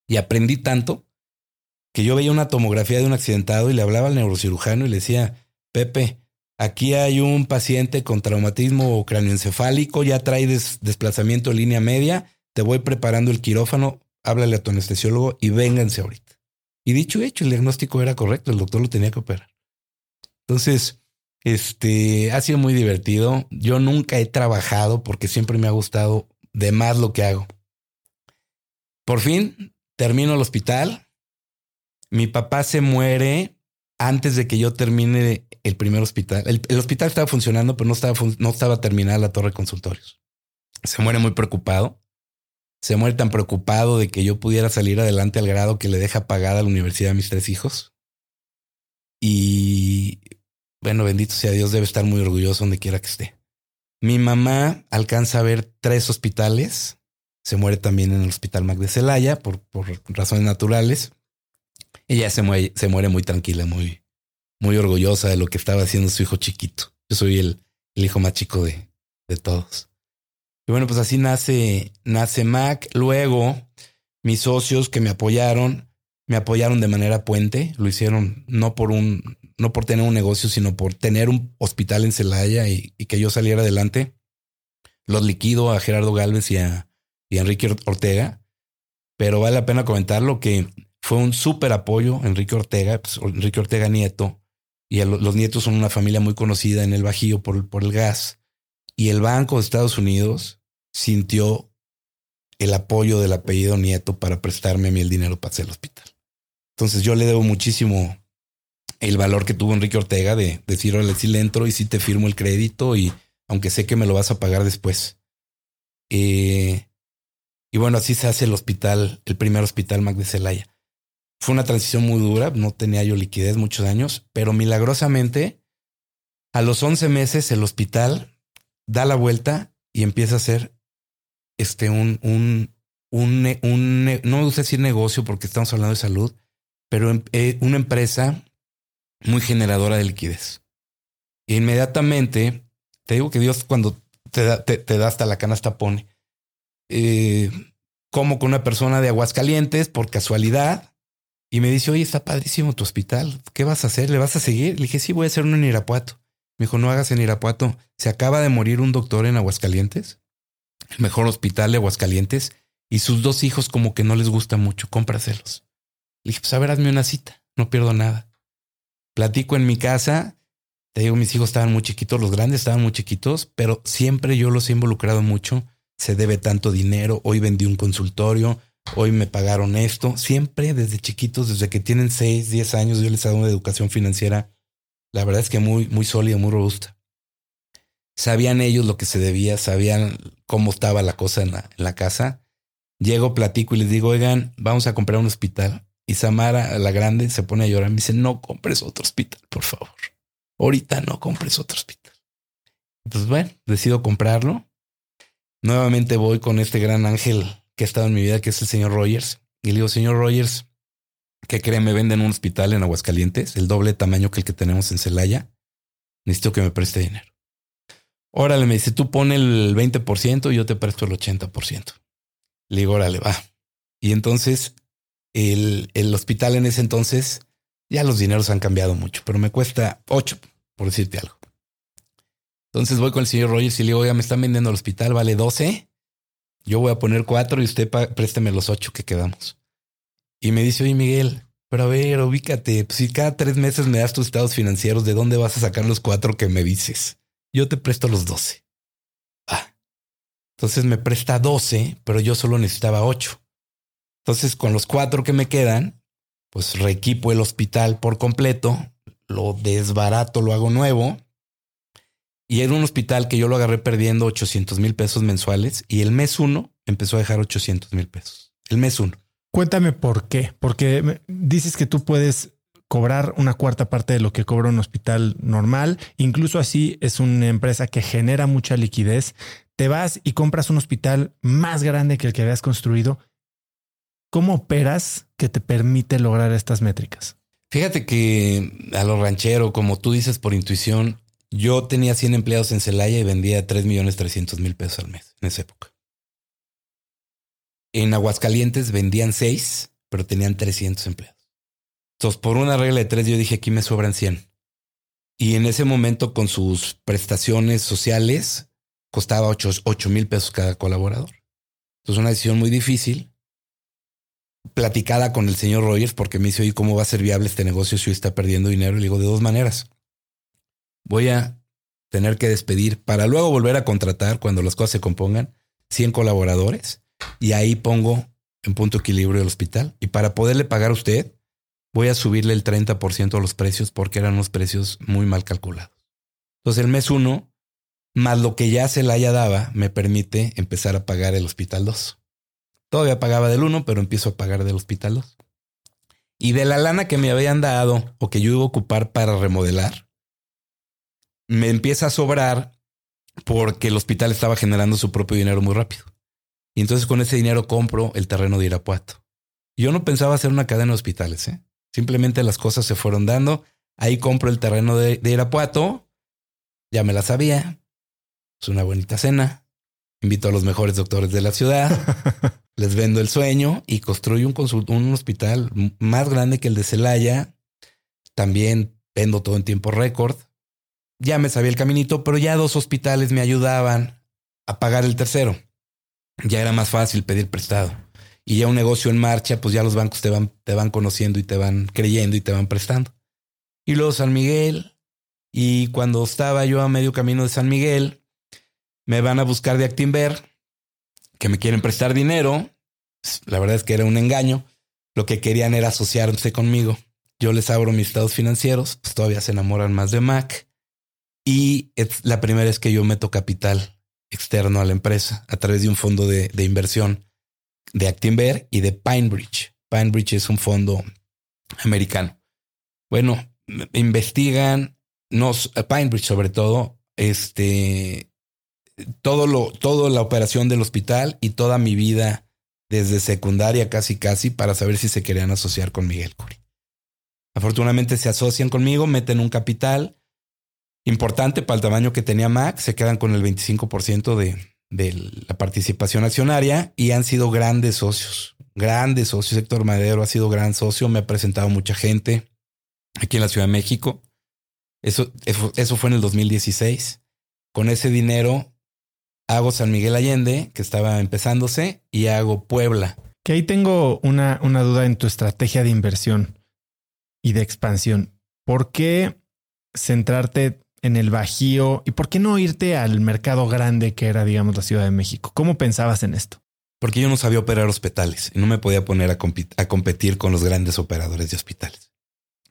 Y aprendí tanto que yo veía una tomografía de un accidentado y le hablaba al neurocirujano y le decía, Pepe, aquí hay un paciente con traumatismo cráneoencefálico, ya trae desplazamiento en línea media, te voy preparando el quirófano, háblale a tu anestesiólogo y vénganse ahorita. Y dicho hecho, el diagnóstico era correcto, el doctor lo tenía que operar. Entonces, este ha sido muy divertido. Yo nunca he trabajado porque siempre me ha gustado de más lo que hago. Por fin termino el hospital. Mi papá se muere antes de que yo termine el primer hospital. El, hospital estaba funcionando, pero no estaba, no estaba terminada la torre de consultorios. Se muere muy preocupado. Se muere tan preocupado de que yo pudiera salir adelante al grado que le deja pagada la universidad a mis tres hijos. Y bueno, bendito sea Dios, debe estar muy orgulloso donde quiera que esté. Mi mamá alcanza a ver tres hospitales. Se muere también en el Hospital Mac de Celaya por, por razones naturales. Ella se muere, se muere muy tranquila, muy, muy orgullosa de lo que estaba haciendo su hijo chiquito. Yo soy el, el hijo más chico de, de todos. Y bueno, pues así nace, nace Mac. Luego, mis socios que me apoyaron, me apoyaron de manera puente. Lo hicieron no por un, no por tener un negocio, sino por tener un hospital en Celaya y, que yo saliera adelante. Los liquido a Gerardo Galvez y a, Enrique Ortega, pero vale la pena comentarlo que fue un súper apoyo Enrique Ortega, pues, Enrique Ortega Nieto, y los nietos son una familia muy conocida en el Bajío por, por el gas. Y el Banco de Estados Unidos sintió el apoyo del apellido Nieto para prestarme a mí el dinero para hacer el hospital. Entonces yo le debo muchísimo el valor que tuvo Enrique Ortega de decir, órale, sí le entro y sí te firmo el crédito y aunque sé que me lo vas a pagar después. Eh, y bueno, así se hace el hospital, el primer hospital Mac de Celaya. Fue una transición muy dura, no tenía yo liquidez muchos años, pero milagrosamente a los 11 meses el hospital da la vuelta y empieza a ser este un, un, un, un no me gusta decir negocio porque estamos hablando de salud, pero em, eh, una empresa muy generadora de liquidez. E inmediatamente, te digo que Dios cuando te da, te, da hasta la canasta pone. Eh, como con una persona de Aguascalientes por casualidad y me dice, oye, está padrísimo tu hospital. ¿Qué vas a hacer? ¿Le vas a seguir? Le dije, sí, voy a hacer uno en Irapuato. Me dijo, no hagas en Irapuato. Se acaba de morir un doctor en Aguascalientes, el mejor hospital de Aguascalientes, y sus dos hijos como que no les gusta mucho, cómpraselos. Le dije, pues a ver, hazme una cita, no pierdo nada. Platico en mi casa, te digo, mis hijos estaban muy chiquitos, los grandes estaban muy chiquitos, pero siempre yo los he involucrado mucho. Se debe tanto dinero, hoy vendí un consultorio, hoy me pagaron esto. Siempre desde chiquitos, desde que tienen 6, 10 años, yo les hago una educación financiera, la verdad es que muy, muy sólida, muy robusta. Sabían ellos lo que se debía, sabían cómo estaba la cosa en la, casa. Llego, platico y les digo, oigan, vamos a comprar un hospital. Y Samara, la grande, se pone a llorar. Me dice, no compres otro hospital, por favor. Ahorita no compres otro hospital. Entonces, bueno, decido comprarlo. Nuevamente voy con este gran ángel que ha estado en mi vida, que es el señor Rogers. Y le digo, señor Rogers, ¿qué cree? Me venden un hospital en Aguascalientes, el doble tamaño que el que tenemos en Celaya. Necesito que me preste dinero. Órale, me dice, tú pone el 20% y yo te presto el 80%. Le digo, órale, va. Y entonces el, el hospital en ese entonces, ya los dineros han cambiado mucho, pero me cuesta ocho, por decirte algo. Entonces voy con el señor Rogers y le digo, oiga, me están vendiendo el hospital, vale 12. yo voy a poner cuatro y usted présteme los ocho que quedamos. Y me dice, oye Miguel, pero a ver, ubícate, pues si cada tres meses me das tus estados financieros, ¿de dónde vas a sacar los cuatro que me dices? Yo te presto los doce. Ah. Entonces me presta doce, pero yo solo necesitaba ocho. Entonces con los cuatro que me quedan, pues reequipo el hospital por completo, lo desbarato, lo hago nuevo. Y era un hospital que yo lo agarré perdiendo 800 mil pesos mensuales y el mes uno empezó a dejar 800 mil pesos. El mes uno. Cuéntame por qué, porque dices que tú puedes cobrar una cuarta parte de lo que cobra un hospital normal. Incluso así es una empresa que genera mucha liquidez. Te vas y compras un hospital más grande que el que habías construido. ¿Cómo operas que te permite lograr estas métricas? Fíjate que a lo ranchero, como tú dices por intuición, yo tenía 100 empleados en Celaya y vendía 3 millones 300 mil pesos al mes en esa época. En Aguascalientes vendían 6, pero tenían 300 empleados. Entonces, por una regla de tres, yo dije aquí me sobran 100. Y en ese momento, con sus prestaciones sociales, costaba 8 mil pesos cada colaborador. Entonces, una decisión muy difícil, platicada con el señor Rogers, porque me dice, oye, ¿cómo va a ser viable este negocio si hoy está perdiendo dinero? Y le digo, de dos maneras. Voy a tener que despedir para luego volver a contratar cuando las cosas se compongan 100 colaboradores y ahí pongo en punto equilibrio el hospital. Y para poderle pagar a usted, voy a subirle el 30% a los precios porque eran unos precios muy mal calculados. Entonces el mes uno, más lo que ya se le haya daba, me permite empezar a pagar el hospital 2. Todavía pagaba del 1, pero empiezo a pagar del hospital 2. Y de la lana que me habían dado o que yo iba a ocupar para remodelar, me empieza a sobrar porque el hospital estaba generando su propio dinero muy rápido. Y entonces con ese dinero compro el terreno de Irapuato. Yo no pensaba hacer una cadena de hospitales, ¿eh? Simplemente las cosas se fueron dando. Ahí compro el terreno de, Irapuato, ya me la sabía. Es una bonita cena. Invito a los mejores doctores de la ciudad, les vendo el sueño y construyo un, un hospital más grande que el de Celaya. También vendo todo en tiempo récord. Ya me sabía el caminito, pero ya dos hospitales me ayudaban a pagar el tercero ya era más fácil pedir prestado. Y ya un negocio en marcha, pues ya los bancos te van, te van conociendo y te van creyendo y te van prestando. Y luego San Miguel. Y cuando estaba yo a medio camino de San Miguel, me van a buscar de Actinver, que me quieren prestar dinero. La verdad es que era un engaño. Lo que querían era asociarse conmigo. Yo les abro mis estados financieros, pues todavía se enamoran más de Mac. Y es la primera vez que yo meto capital externo a la empresa a través de un fondo de, inversión de Actinver y de Pinebridge. Pinebridge es un fondo americano. Bueno, investigan, nos, Pinebridge sobre todo, este, todo lo, toda la operación del hospital y toda mi vida desde secundaria casi casi para saber si se querían asociar con Miguel Curi. Afortunadamente se asocian conmigo, meten un capital importante para el tamaño que tenía Mac. Se quedan con el 25% de, de la participación accionaria y han sido grandes socios, grandes socios. Héctor Madero ha sido gran socio, me ha presentado mucha gente aquí en la Ciudad de México. Eso, eso, fue en el 2016. Con ese dinero hago San Miguel Allende, que estaba empezándose, y hago Puebla. Que ahí tengo una, una duda en tu estrategia de inversión y de expansión. ¿Por qué centrarte en el Bajío y por qué no irte al mercado grande que era, digamos, la Ciudad de México? ¿Cómo pensabas en esto? Porque yo no sabía operar hospitales y no me podía poner a, competir con los grandes operadores de hospitales.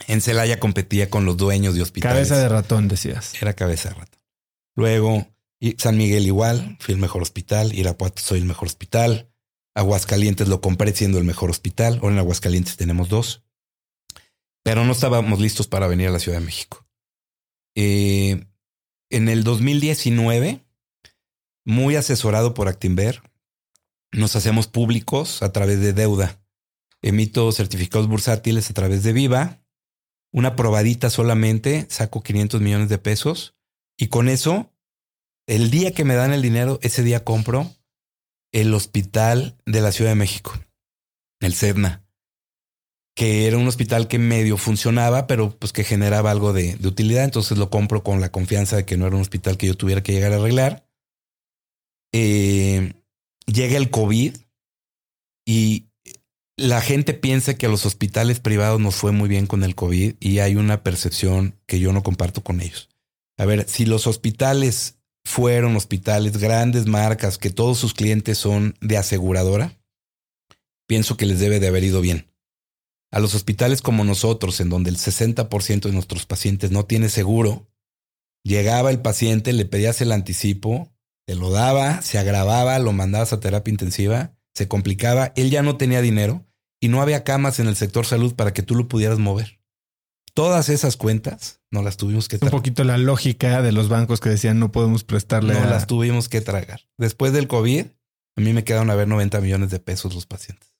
En Celaya competía con los dueños de hospitales. Cabeza de ratón, decías. Era cabeza de ratón. Luego, San Miguel igual, fui el mejor hospital. Irapuato soy el mejor hospital. Aguascalientes lo compré siendo el mejor hospital. Ahora en Aguascalientes tenemos dos. Pero no estábamos listos para venir a la Ciudad de México. Eh, en el 2019, muy asesorado por Actinver, nos hacemos públicos a través de deuda. Emito certificados bursátiles a través de Viva. Una probadita solamente, saco 500 millones de pesos y con eso, el día que me dan el dinero, ese día compro el hospital de la Ciudad de México, el CEDNA que era un hospital que medio funcionaba, pero pues que generaba algo de, utilidad. Entonces lo compro con la confianza de que no era un hospital que yo tuviera que llegar a arreglar. Eh, llega el COVID y la gente piensa que a los hospitales privados nos fue muy bien con el COVID y hay una percepción que yo no comparto con ellos. A ver, si los hospitales fueron hospitales, grandes marcas, que todos sus clientes son de aseguradora, pienso que les debe de haber ido bien. A los hospitales como nosotros, en donde el 60% de nuestros pacientes no tiene seguro, llegaba el paciente, le pedías el anticipo, te lo daba, se agravaba, lo mandabas a terapia intensiva, se complicaba, él ya no tenía dinero y no había camas en el sector salud para que tú lo pudieras mover. Todas esas cuentas no las tuvimos que tragar. Un poquito la lógica de los bancos que decían no podemos prestarle. No las tuvimos que tragar. Después del COVID, a mí me quedaron a ver 90 millones de pesos los pacientes.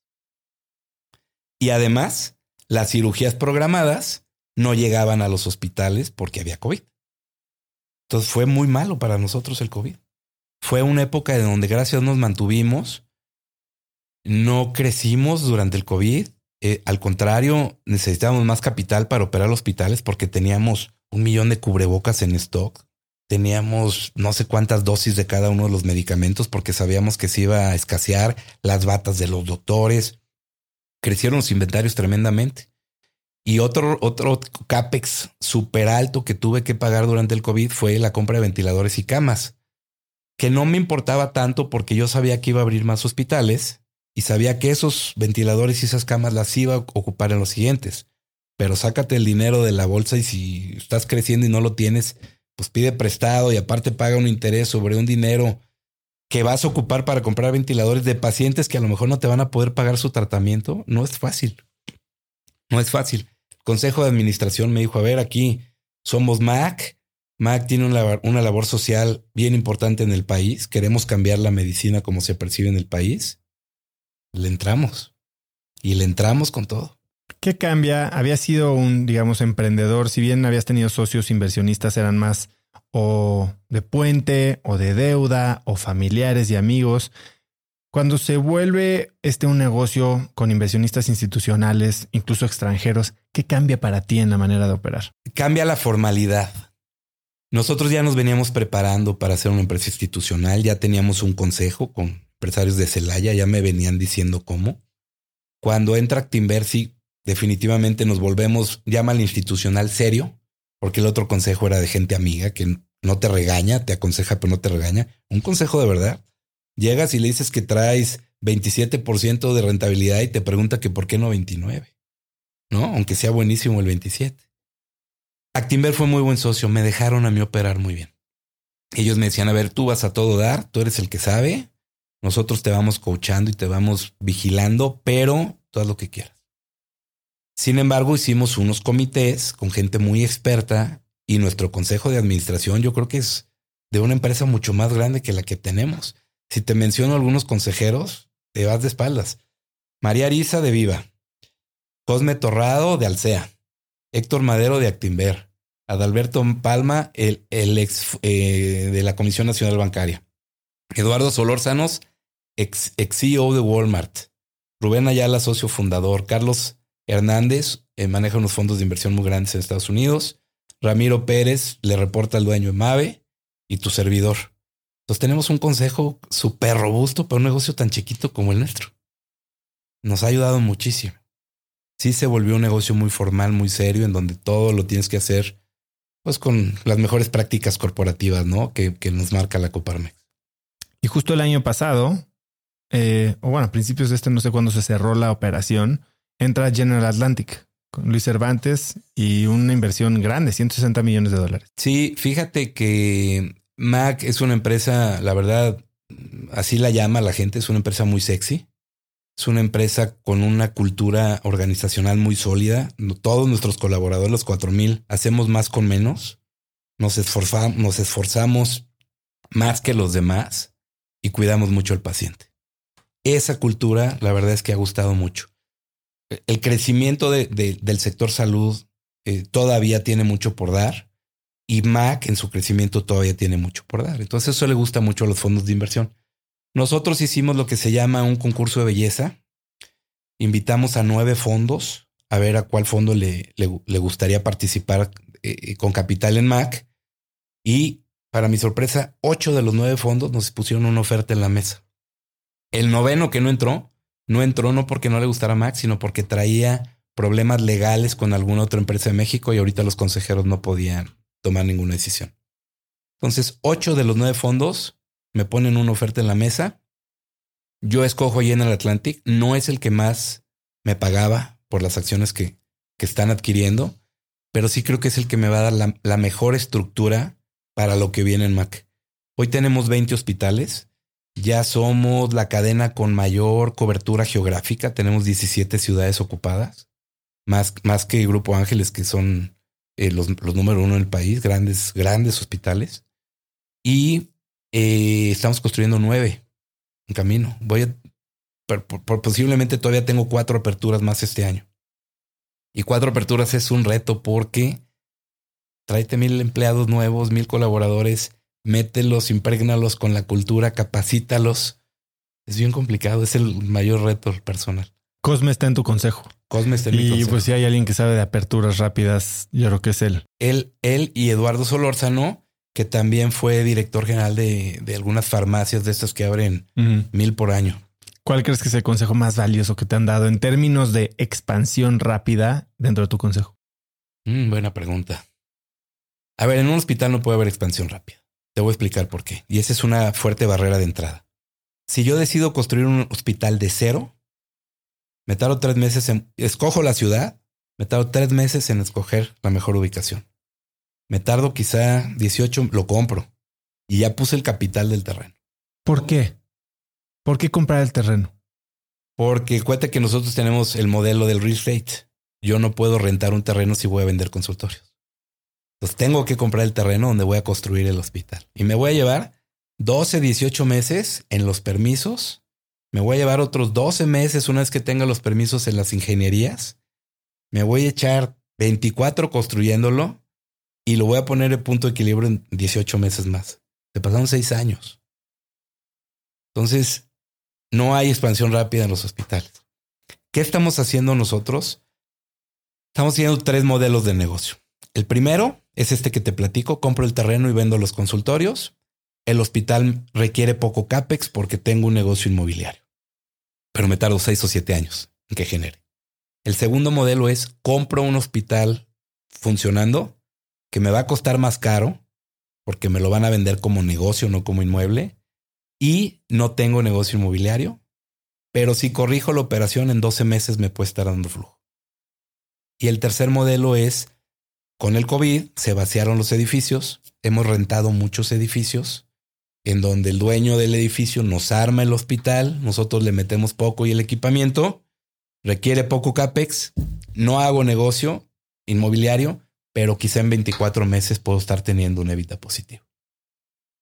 Y además, las cirugías programadas no llegaban a los hospitales porque había COVID. Entonces fue muy malo para nosotros el COVID. Fue una época en donde gracias nos mantuvimos, no crecimos durante el COVID. Eh, al contrario, necesitábamos más capital para operar hospitales porque teníamos un millón de cubrebocas en stock. Teníamos no sé cuántas dosis de cada uno de los medicamentos porque sabíamos que se iba a escasear las batas de los doctores. Crecieron los inventarios tremendamente. Y otro, otro CAPEX súper alto que tuve que pagar durante el COVID fue la compra de ventiladores y camas, que no me importaba tanto porque yo sabía que iba a abrir más hospitales y sabía que esos ventiladores y esas camas las iba a ocupar en los siguientes. Pero sácate el dinero de la bolsa y si estás creciendo y no lo tienes, pues pide prestado y aparte paga un interés sobre un dinero que vas a ocupar para comprar ventiladores de pacientes que a lo mejor no te van a poder pagar su tratamiento. No es fácil. No es fácil. Consejo de Administración me dijo, a ver, aquí somos MAC. MAC tiene una, una labor social bien importante en el país. Queremos cambiar la medicina como se percibe en el país. Le entramos. Y le entramos con todo. ¿Qué cambia? Había sido un, digamos, emprendedor. Si bien habías tenido socios inversionistas, eran más o de puente o de deuda o familiares y amigos. Cuando se vuelve este un negocio con inversionistas institucionales, incluso extranjeros, ¿qué cambia para ti en la manera de operar? Cambia la formalidad. Nosotros ya nos veníamos preparando para hacer una empresa institucional, ya teníamos un consejo con empresarios de Celaya, ya me venían diciendo cómo. Cuando entra Actinversi, definitivamente nos volvemos, llama al institucional serio, porque el otro consejo era de gente amiga que no te regaña, te aconseja, pero no te regaña. Un consejo de verdad Llegas y le dices que traes 27% de rentabilidad y te pregunta que por qué no 29, ¿no? Aunque sea buenísimo el 27. Actimber fue muy buen socio, me dejaron a mí operar muy bien. Ellos me decían, a ver, tú vas a todo dar, tú eres el que sabe, nosotros te vamos coachando y te vamos vigilando, pero tú haz lo que quieras. Sin embargo, hicimos unos comités con gente muy experta y nuestro consejo de administración yo creo que es de una empresa mucho más grande que la que tenemos. Si te menciono algunos consejeros, te vas de espaldas. María Arisa de Viva, Cosme Torrado de Alcea, Héctor Madero de Actimber, Adalberto Palma, el, el ex eh, de la Comisión Nacional Bancaria, Eduardo Solórzanos, ex, ex CEO de Walmart, Rubén Ayala, socio fundador, Carlos Hernández, eh, maneja unos fondos de inversión muy grandes en Estados Unidos, Ramiro Pérez, le reporta al dueño de y tu servidor. Entonces tenemos un consejo súper robusto para un negocio tan chiquito como el nuestro. Nos ha ayudado muchísimo. Sí se volvió un negocio muy formal, muy serio, en donde todo lo tienes que hacer pues con las mejores prácticas corporativas, ¿no? Que, que nos marca la Coparmex. Y justo el año pasado, eh, o bueno, a principios de este, no sé cuándo se cerró la operación, entra General Atlantic con Luis Cervantes y una inversión grande, 160 millones de dólares. Sí, fíjate que Mac es una empresa, la verdad, así la llama la gente, es una empresa muy sexy. Es una empresa con una cultura organizacional muy sólida. Todos nuestros colaboradores, los 4000, hacemos más con menos. Nos esforzamos, nos esforzamos más que los demás y cuidamos mucho al paciente. Esa cultura, la verdad es que ha gustado mucho. El crecimiento del sector salud eh, todavía tiene mucho por dar y Mac en su crecimiento todavía tiene mucho por dar. Entonces eso le gusta mucho a los fondos de inversión. Nosotros hicimos lo que se llama un concurso de belleza. Invitamos a nueve fondos a ver a cuál fondo le, le, gustaría participar eh, con capital en Mac. Y para mi sorpresa, ocho de los nueve fondos nos pusieron una oferta en la mesa. El noveno que no entró, no entró no porque no le gustara Mac, sino porque traía problemas legales con alguna otra empresa de México y ahorita los consejeros no podían tomar ninguna decisión. Entonces, ocho de los nueve fondos me ponen una oferta en la mesa. Yo escojo el Atlantic. No es el que más me pagaba por las acciones que, que están adquiriendo, pero sí creo que es el que me va a dar la, la mejor estructura para lo que viene en Mac. Hoy tenemos 20 hospitales. Ya somos la cadena con mayor cobertura geográfica. Tenemos 17 ciudades ocupadas, más, más que Grupo Ángeles, que son eh, los, número uno en el país, grandes, grandes hospitales. Y eh, estamos construyendo nueve en camino. Voy a, posiblemente todavía tengo cuatro aperturas más este año. Y cuatro aperturas es un reto porque tráete mil empleados nuevos, mil colaboradores, mételos, impregnalos con la cultura, capacítalos. Es bien complicado, es el mayor reto personal. Cosme está en tu consejo. Cosme está en y pues si hay alguien que sabe de aperturas rápidas, yo creo que es él. Él, él y Eduardo Solórzano, que también fue director general de, algunas farmacias de estas que abren mil por año. ¿Cuál crees que es el consejo más valioso que te han dado en términos de expansión rápida dentro de tu consejo? Mm, buena pregunta. A ver, en un hospital no puede haber expansión rápida. Te voy a explicar por qué. Y esa es una fuerte barrera de entrada. Si yo decido construir un hospital de cero, me tardo tres meses en, escojo la ciudad, me tardo tres meses en escoger la mejor ubicación. Me tardo quizá 18, lo compro y ya puse el capital del terreno. ¿Por qué? ¿Por qué comprar el terreno? Porque cuenta que nosotros tenemos el modelo del real estate. Yo no puedo rentar un terreno si voy a vender consultorios. Entonces tengo que comprar el terreno donde voy a construir el hospital. Y me voy a llevar 12, 18 meses en los permisos me voy a llevar otros 12 meses una vez que tenga los permisos en las ingenierías. Me voy a echar 24 construyéndolo y lo voy a poner en punto de equilibrio en 18 meses más. Se pasaron 6 años. Entonces, no hay expansión rápida en los hospitales. ¿Qué estamos haciendo nosotros? Estamos haciendo tres modelos de negocio. El primero es este que te platico, compro el terreno y vendo los consultorios. El hospital requiere poco CAPEX porque tengo un negocio inmobiliario pero me tardo seis o siete años en que genere. El segundo modelo es compro un hospital funcionando que me va a costar más caro porque me lo van a vender como negocio, no como inmueble. Y no tengo negocio inmobiliario, pero si corrijo la operación en 12 meses me puede estar dando flujo. Y el tercer modelo es, con el COVID se vaciaron los edificios, hemos rentado muchos edificios en donde el dueño del edificio nos arma el hospital, nosotros le metemos poco y el equipamiento, requiere poco CAPEX, no hago negocio inmobiliario, pero quizá en 24 meses puedo estar teniendo un evita positivo.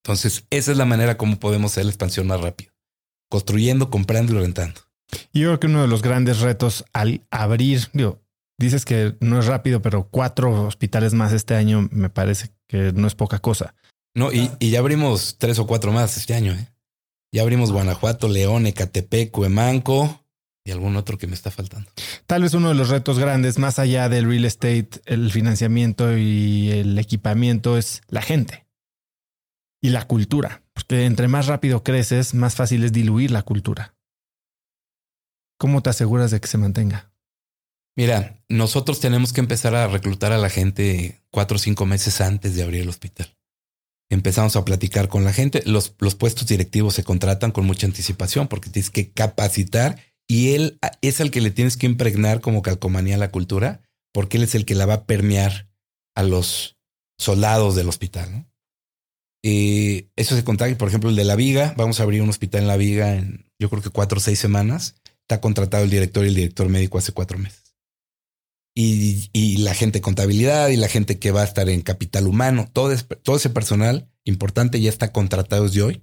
Entonces, esa es la manera como podemos hacer la expansión más rápido. Construyendo, comprando y rentando. Yo creo que uno de los grandes retos al abrir, dices que no es rápido, pero cuatro hospitales más este año me parece que no es poca cosa. No, y, ya abrimos tres o cuatro más este año. ¿eh? Ya abrimos Guanajuato, León, Ecatepec, Cuemanco y algún otro que me está faltando. Tal vez uno de los retos grandes, más allá del real estate, el financiamiento y el equipamiento, es la gente y la cultura. Porque entre más rápido creces, más fácil es diluir la cultura. ¿Cómo te aseguras de que se mantenga? Mira, nosotros tenemos que empezar a reclutar a la gente cuatro o cinco meses antes de abrir el hospital empezamos a platicar con la gente. Los, los puestos directivos se contratan con mucha anticipación porque tienes que capacitar y él es el que le tienes que impregnar como calcomanía la cultura porque él es el que la va a permear a los soldados del hospital. Y eso se contrata. Por ejemplo, el de la Viga, vamos a abrir un hospital en la Viga en yo creo que cuatro o seis semanas. Está contratado el director y el director médico hace cuatro meses y, la gente de contabilidad y la gente que va a estar en capital humano, todo, ese personal importante ya está contratado desde hoy.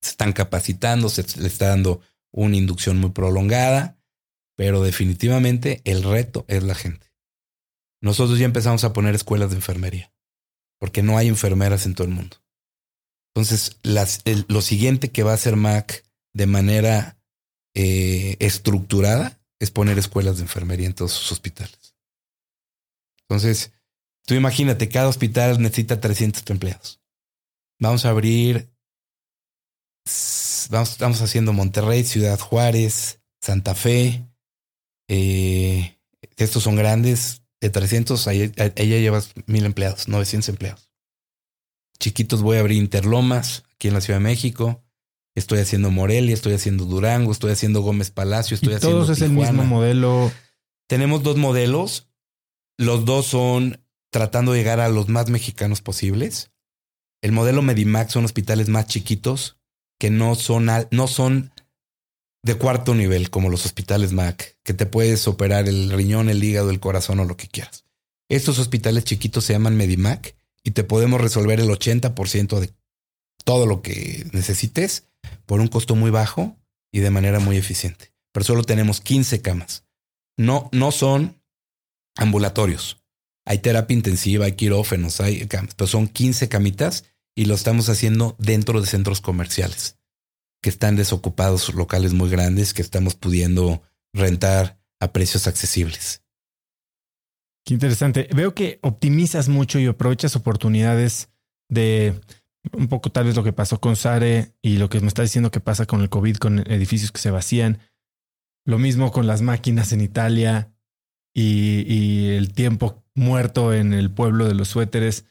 Se están capacitando, se le está dando una inducción muy prolongada, pero definitivamente el reto es la gente. Nosotros ya empezamos a poner escuelas de enfermería, porque no hay enfermeras en todo el mundo. Entonces, lo siguiente que va a hacer Mac de manera eh, estructurada es poner escuelas de enfermería en todos sus hospitales. Entonces, tú imagínate, cada hospital necesita 300 empleados. Vamos a abrir Vamos, estamos haciendo Monterrey, Ciudad Juárez, Santa Fe. Eh, estos son grandes, de 300, ella lleva mil empleados, 900 empleados. Chiquitos voy a abrir Interlomas, aquí en la Ciudad de México. Estoy haciendo Morelia, estoy haciendo Durango, estoy haciendo Gómez Palacio, estoy haciendo. Todos es el mismo modelo. Tenemos dos modelos. Los dos son tratando de llegar a los más mexicanos posibles. El modelo Medimax son hospitales más chiquitos que no son, no son de cuarto nivel como los hospitales MAC, que te puedes operar el riñón, el hígado, el corazón o lo que quieras. Estos hospitales chiquitos se llaman Medimac y te podemos resolver el 80% de todo lo que necesites por un costo muy bajo y de manera muy eficiente. Pero solo tenemos 15 camas. No, no son ambulatorios. Hay terapia intensiva, hay quirófanos, hay son 15 camitas y lo estamos haciendo dentro de centros comerciales que están desocupados, locales muy grandes que estamos pudiendo rentar a precios accesibles. Qué interesante. Veo que optimizas mucho y aprovechas oportunidades de un poco tal vez lo que pasó con Sare y lo que me está diciendo que pasa con el COVID, con edificios que se vacían. Lo mismo con las máquinas en Italia y, y el tiempo muerto en el pueblo de los suéteres.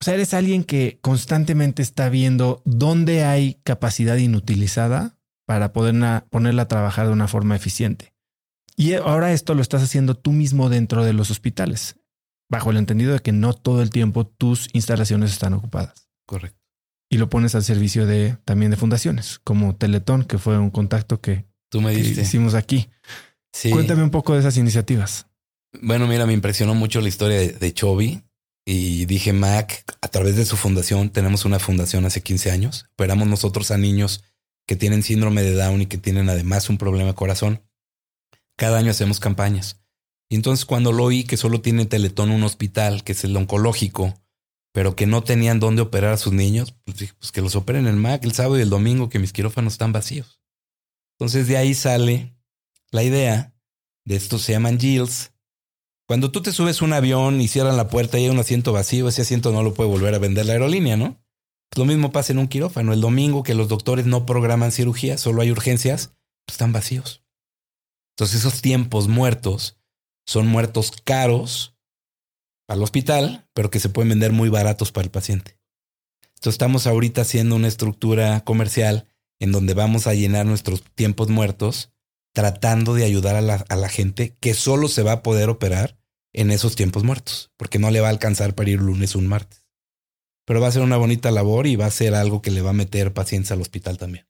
O sea, eres alguien que constantemente está viendo dónde hay capacidad inutilizada para poder ponerla a trabajar de una forma eficiente. Y ahora esto lo estás haciendo tú mismo dentro de los hospitales, bajo el entendido de que no todo el tiempo tus instalaciones están ocupadas. Correcto. Y lo pones al servicio de también de fundaciones, como Teletón, que fue un contacto que, tú me hicimos aquí. Sí. Cuéntame un poco de esas iniciativas. Bueno, mira, me impresionó mucho la historia de, de Chovy y dije, Mac, a través de su fundación, tenemos una fundación hace 15 años, operamos nosotros a niños que tienen síndrome de Down y que tienen además un problema de corazón. Cada año hacemos campañas. Y entonces cuando lo oí que solo tiene Teletón un hospital, que es el oncológico, pero que no tenían dónde operar a sus niños, pues dije, pues que los operen en Mac el sábado y el domingo, que mis quirófanos están vacíos. Entonces de ahí sale la idea de estos se llaman Gills, cuando tú te subes un avión y cierran la puerta y hay un asiento vacío, ese asiento no lo puede volver a vender la aerolínea, ¿no? Lo mismo pasa en un quirófano. El domingo que los doctores no programan cirugía, solo hay urgencias, pues están vacíos. Entonces esos tiempos muertos son muertos caros al hospital, pero que se pueden vender muy baratos para el paciente. Entonces estamos ahorita haciendo una estructura comercial en donde vamos a llenar nuestros tiempos muertos tratando de ayudar a la, a la gente que solo se va a poder operar en esos tiempos muertos, porque no le va a alcanzar para ir lunes o un martes. Pero va a ser una bonita labor y va a ser algo que le va a meter paciencia al hospital también.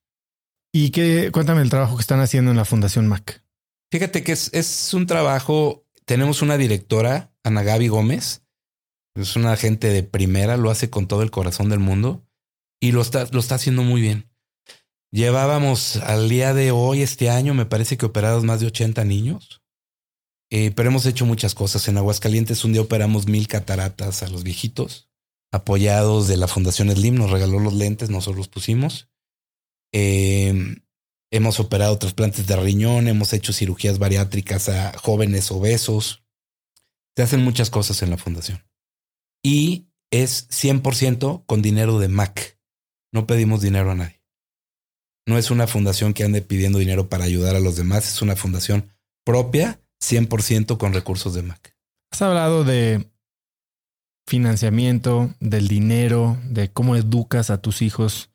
¿Y qué? Cuéntame el trabajo que están haciendo en la Fundación MAC. Fíjate que es, es un trabajo. Tenemos una directora, Ana Gaby Gómez. Es una gente de primera, lo hace con todo el corazón del mundo y lo está, lo está haciendo muy bien. Llevábamos al día de hoy, este año, me parece que operados más de 80 niños. Eh, pero hemos hecho muchas cosas. En Aguascalientes un día operamos mil cataratas a los viejitos, apoyados de la Fundación Slim, nos regaló los lentes, nosotros los pusimos. Em, hemos operado trasplantes de riñón, hemos hecho cirugías bariátricas a jóvenes obesos. Se hacen muchas cosas en la fundación. Y es 100% con dinero de MAC. No pedimos dinero a nadie. No es una fundación que ande pidiendo dinero para ayudar a los demás, es una fundación propia 100% con recursos de Mac. Has hablado de financiamiento, del dinero, de cómo educas a tus hijos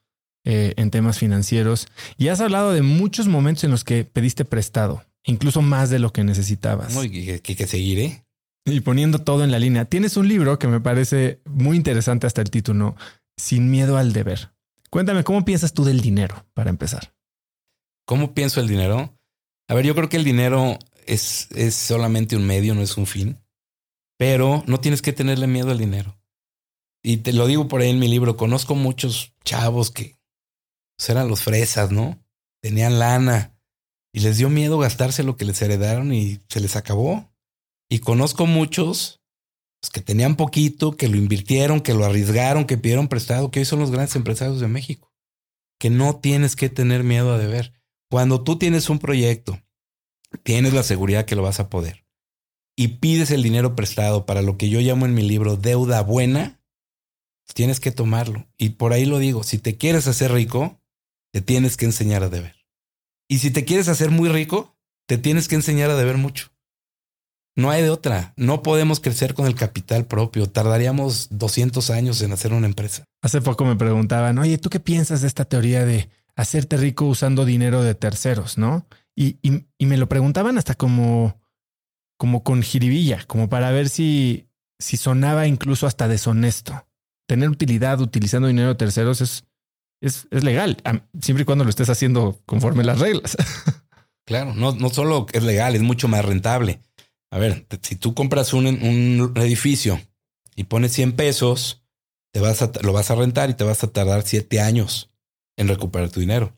eh, en temas financieros y has hablado de muchos momentos en los que pediste prestado, incluso más de lo que necesitabas. y que, que seguiré. Y poniendo todo en la línea. Tienes un libro que me parece muy interesante hasta el título, Sin miedo al deber. Cuéntame, ¿cómo piensas tú del dinero para empezar? ¿Cómo pienso el dinero? A ver, yo creo que el dinero es, es solamente un medio, no es un fin. Pero no tienes que tenerle miedo al dinero. Y te lo digo por ahí en mi libro, conozco muchos chavos que pues, eran los fresas, ¿no? Tenían lana y les dio miedo gastarse lo que les heredaron y se les acabó. Y conozco muchos pues, que tenían poquito, que lo invirtieron, que lo arriesgaron, que pidieron prestado, que hoy son los grandes empresarios de México. Que no tienes que tener miedo a deber. Cuando tú tienes un proyecto tienes la seguridad que lo vas a poder y pides el dinero prestado para lo que yo llamo en mi libro deuda buena, tienes que tomarlo. Y por ahí lo digo, si te quieres hacer rico, Te tienes que enseñar a deber. Y si te quieres hacer muy rico, te tienes que enseñar a deber mucho. No hay de otra. No podemos crecer con el capital propio. Tardaríamos 200 años en hacer una empresa. Hace poco me preguntaban, oye, ¿tú qué piensas de esta teoría de hacerte rico usando dinero de terceros, no? Y, y, me lo preguntaban hasta como, como con jiribilla, como para ver si, si sonaba incluso hasta deshonesto. Tener utilidad utilizando dinero de terceros es, es, es legal, siempre y cuando lo estés haciendo conforme las reglas. Claro, no, no solo es legal, es mucho más rentable. A ver, si tú compras un, edificio y pones 100 pesos, te vas a, lo vas a rentar y te vas a tardar 7 años en recuperar tu dinero.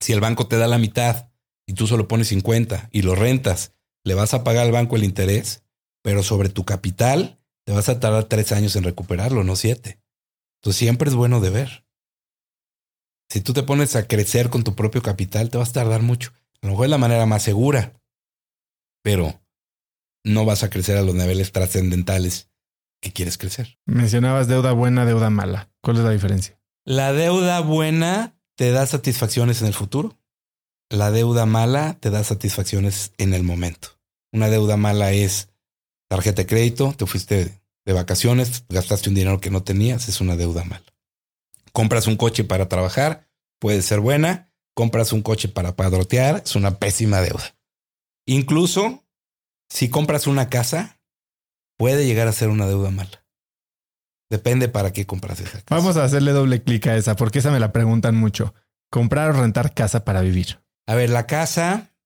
Si el banco te da la mitad y tú solo pones 50 y lo rentas, le vas a pagar al banco el interés, pero sobre tu capital te vas a tardar 3 años en recuperarlo, no 7. Entonces siempre es bueno de ver. Si tú te pones a crecer con tu propio capital, te vas a tardar mucho. A lo mejor es la manera más segura, pero no vas a crecer a los niveles trascendentales que quieres crecer. Mencionabas deuda buena, deuda mala. ¿Cuál es la diferencia? La deuda buena te da satisfacciones en el futuro. La deuda mala te da satisfacciones en el momento. Una deuda mala es tarjeta de crédito, te fuiste de vacaciones, gastaste un dinero que no tenías, es una deuda mala. Compras un coche para trabajar, puede ser buena, compras un coche para padrotear, es una pésima deuda. Incluso si compras una casa, puede llegar a ser una deuda mala. Depende para qué compras esa casa. Vamos a hacerle doble clic a esa, porque esa me la preguntan mucho. Comprar o rentar casa para vivir. A ver, la casa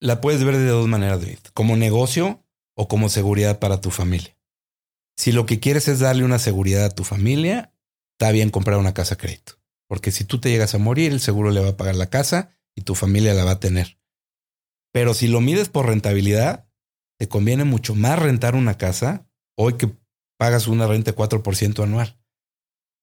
la puedes ver de dos maneras, David. Como negocio o como seguridad para tu familia. Si lo que quieres es darle una seguridad a tu familia, está bien comprar una casa a crédito. Porque si tú te llegas a morir, el seguro le va a pagar la casa y tu familia la va a tener. Pero si lo mides por rentabilidad, te conviene mucho más rentar una casa hoy que pagas una renta de 4% anual.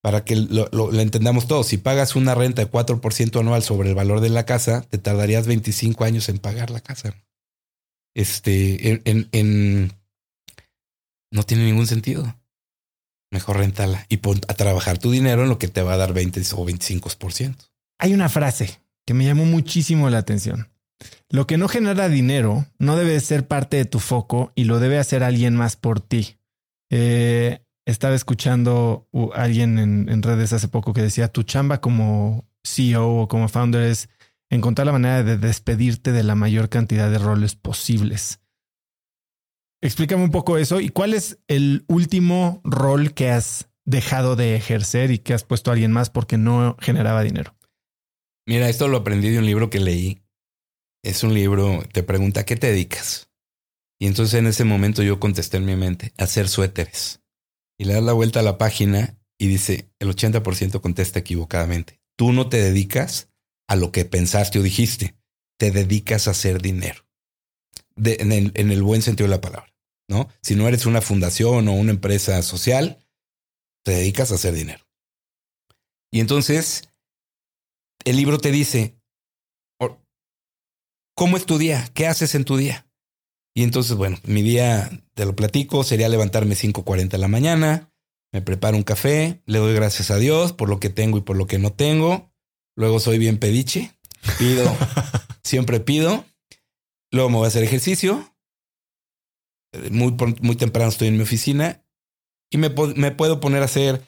Para que lo, entendamos todos, si pagas una renta de 4% anual sobre el valor de la casa, te tardarías 25 años en pagar la casa. Este, en, no tiene ningún sentido mejor rentala y pon a trabajar tu dinero en lo que te va a dar 20 o 25%. Hay una frase que me llamó muchísimo la atención. Lo que no genera dinero no debe ser parte de tu foco y lo debe hacer alguien más por ti. Eh, estaba escuchando a alguien en, en, redes hace poco que decía, tu chamba como CEO o como founder es encontrar la manera de despedirte de la mayor cantidad de roles posibles. Explícame un poco eso y cuál es el último rol que has dejado de ejercer y que has puesto a alguien más porque no generaba dinero. Mira, esto lo aprendí de un libro que leí. Es un libro, te pregunta, ¿qué te dedicas? Y entonces en ese momento yo contesté en mi mente, hacer suéteres. Y le das la vuelta a la página y dice, el 80% contesta equivocadamente. Tú no te dedicas a lo que pensaste o dijiste, te dedicas a hacer dinero. en, en el buen sentido de la palabra. ¿no? Si no eres una fundación o una empresa social, te dedicas a hacer dinero. Y entonces, el libro te dice, ¿cómo es tu día? ¿Qué haces en tu día? Y entonces, bueno, mi día, te lo platico, sería levantarme 5.40 de la mañana, me preparo un café, le doy gracias a Dios por lo que tengo y por lo que no tengo. Luego soy bien pediche, pido, siempre pido. Luego me voy a hacer ejercicio, muy, muy temprano estoy en mi oficina y me, me puedo poner a hacer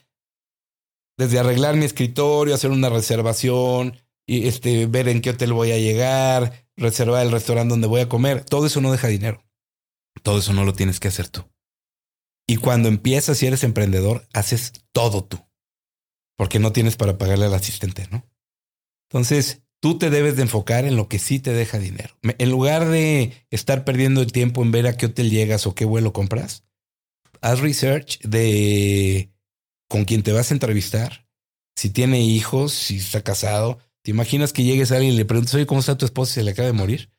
desde arreglar mi escritorio, hacer una reservación y este, ver en qué hotel voy a llegar, reservar el restaurante donde voy a comer. Todo eso no deja dinero. Todo eso no lo tienes que hacer tú. Y cuando empiezas y eres emprendedor, haces todo tú. Porque no tienes para pagarle al asistente, ¿no? Entonces, tú te debes de enfocar en lo que sí te deja dinero. En lugar de estar perdiendo el tiempo en ver a qué hotel llegas o qué vuelo compras, haz research de con quién te vas a entrevistar, si tiene hijos, si está casado. ¿Te imaginas que llegues a alguien y le preguntes, oye, ¿cómo está tu esposa y se le acaba de morir?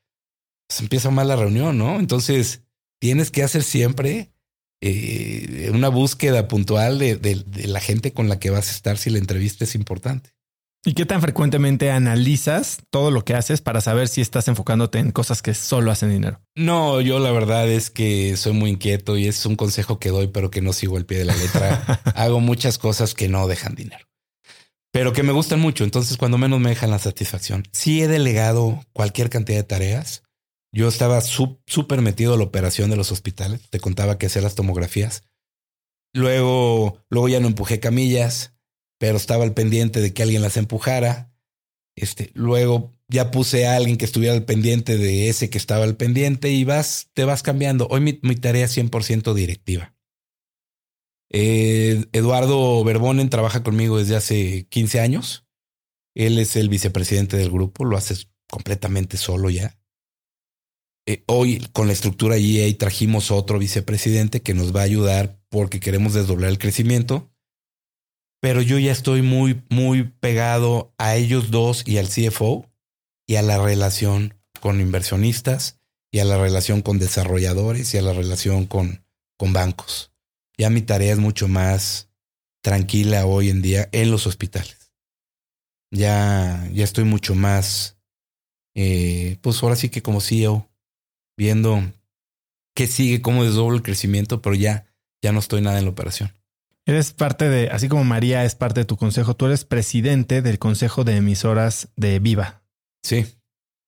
Pues empieza mal la reunión, ¿no? Entonces, tienes que hacer siempre eh, una búsqueda puntual de, de la gente con la que vas a estar si la entrevista es importante. ¿Y qué tan frecuentemente analizas todo lo que haces para saber si estás enfocándote en cosas que solo hacen dinero? No, yo la verdad es que soy muy inquieto y es un consejo que doy, pero que no sigo el pie de la letra. Hago muchas cosas que no dejan dinero. Pero que me gustan mucho. Entonces, cuando menos me dejan la satisfacción. Sí he delegado cualquier cantidad de tareas. Yo estaba súper metido en la operación de los hospitales. Te contaba que hacer las tomografías. Luego, luego ya no empujé camillas, pero estaba al pendiente de que alguien las empujara. Este, luego ya puse a alguien que estuviera al pendiente de ese que estaba al pendiente y vas, te vas cambiando. Hoy mi, tarea es 100% directiva. Eh, Eduardo Berbonen trabaja conmigo desde hace 15 años. Él es el vicepresidente del grupo, lo haces completamente solo ya. Eh, hoy con la estructura EA trajimos otro vicepresidente que nos va a ayudar porque queremos desdoblar el crecimiento. Pero yo ya estoy muy, muy pegado a ellos dos y al CFO y a la relación con inversionistas y a la relación con desarrolladores y a la relación con, con bancos. Ya mi tarea es mucho más tranquila hoy en día en los hospitales. Ya, ya estoy mucho más, eh, pues ahora sí que como CEO, viendo qué sigue, cómo desdoblo el crecimiento, pero ya, ya no estoy nada en la operación. Eres parte de, así como María es parte de tu consejo, tú eres presidente del consejo de emisoras de Viva. Sí.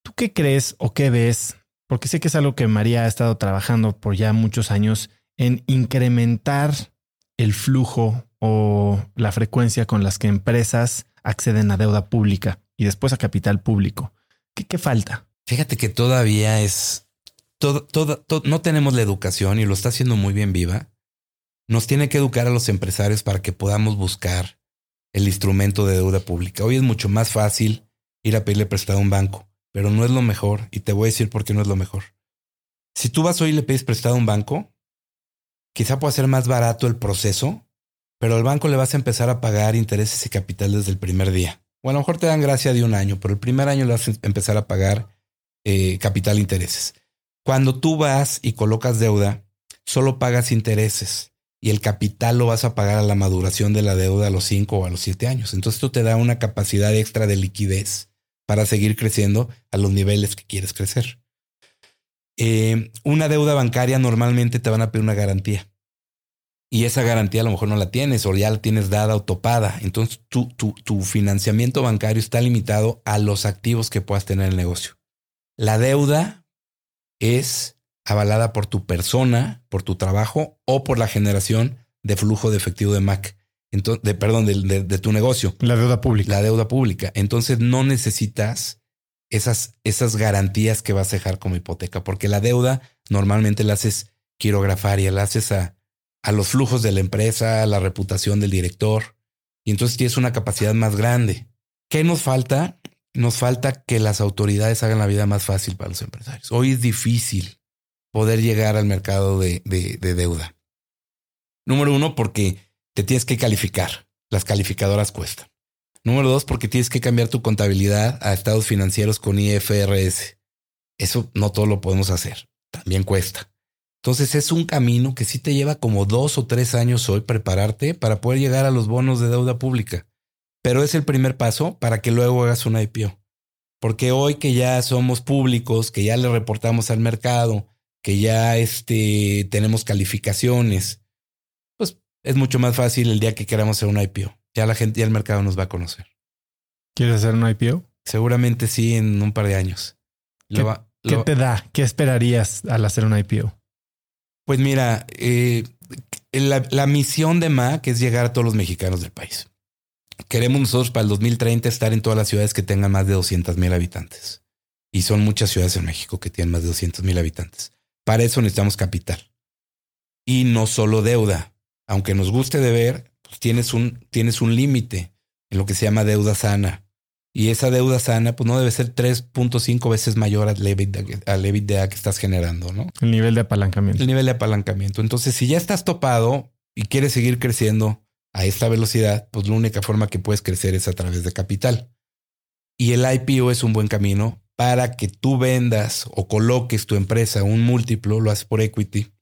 ¿Tú qué crees o qué ves? Porque sé que es algo que María ha estado trabajando por ya muchos años en incrementar el flujo o la frecuencia con las que empresas acceden a deuda pública y después a capital público. ¿Qué, falta? Fíjate que todavía es todo, todo, no tenemos la educación y lo está haciendo muy bien viva. Nos tiene que educar a los empresarios para que podamos buscar el instrumento de deuda pública. Hoy es mucho más fácil ir a pedirle prestado a un banco, pero no es lo mejor y te voy a decir por qué no es lo mejor. Si tú vas hoy y le pides prestado a un banco, quizá pueda ser más barato el proceso, pero al banco le vas a empezar a pagar intereses y capital desde el primer día. O a lo mejor te dan gracia de un año, pero el primer año le vas a empezar a pagar eh, capital e intereses. Cuando tú vas y colocas deuda, solo pagas intereses y el capital lo vas a pagar a la maduración de la deuda a los 5 o a los 7 años. Entonces esto te da una capacidad extra de liquidez para seguir creciendo a los niveles que quieres crecer. Eh, una deuda bancaria normalmente te van a pedir una garantía. Y esa garantía a lo mejor no la tienes o ya la tienes dada o topada. Entonces tu, tu financiamiento bancario está limitado a los activos que puedas tener en el negocio. La deuda es avalada por tu persona, por tu trabajo o por la generación de flujo de efectivo de Mac. Entonces, de, perdón, de, tu negocio. La deuda pública. La deuda pública. Entonces no necesitas esas, esas garantías que vas a dejar como hipoteca, porque la deuda normalmente la haces quirografaria, la haces a, a los flujos de la empresa, a la reputación del director, y entonces tienes una capacidad más grande. ¿Qué nos falta? nos falta que las autoridades hagan la vida más fácil para los empresarios. Hoy es difícil poder llegar al mercado de, deuda. Número uno, porque te tienes que calificar. Las calificadoras cuestan. Número dos, porque tienes que cambiar tu contabilidad a estados financieros con IFRS. Eso no todo lo podemos hacer. También cuesta. Entonces es un camino que sí te lleva como dos o tres años hoy prepararte para poder llegar a los bonos de deuda pública pero es el primer paso para que luego hagas una IPO. Porque hoy que ya somos públicos, que ya le reportamos al mercado, que ya este, tenemos calificaciones, pues es mucho más fácil el día que queramos hacer una IPO. Ya la gente, ya el mercado nos va a conocer. ¿Quieres hacer una IPO? Seguramente sí, en un par de años. ¿Qué, te da? ¿Qué esperarías al hacer una IPO? Pues mira, eh, la, la misión de MAC es llegar a todos los mexicanos del país. Queremos nosotros para el 2030 estar en todas las ciudades que tengan más de 200 mil habitantes. Y son muchas ciudades en México que tienen más de 200 mil habitantes. Para eso necesitamos capital. Y no solo deuda. Aunque nos guste de ver, pues tienes un, tienes un límite en lo que se llama deuda sana. Y esa deuda sana, pues no debe ser 3.5 veces mayor al EBITDA, que estás generando, ¿no? El nivel de apalancamiento. El nivel de apalancamiento. Entonces, si ya estás topado y quieres seguir creciendo, a esta velocidad, pues la única forma que puedes crecer es a través de capital. Y el IPO es un buen camino para que tú vendas o coloques tu empresa un múltiplo, lo haces por equity.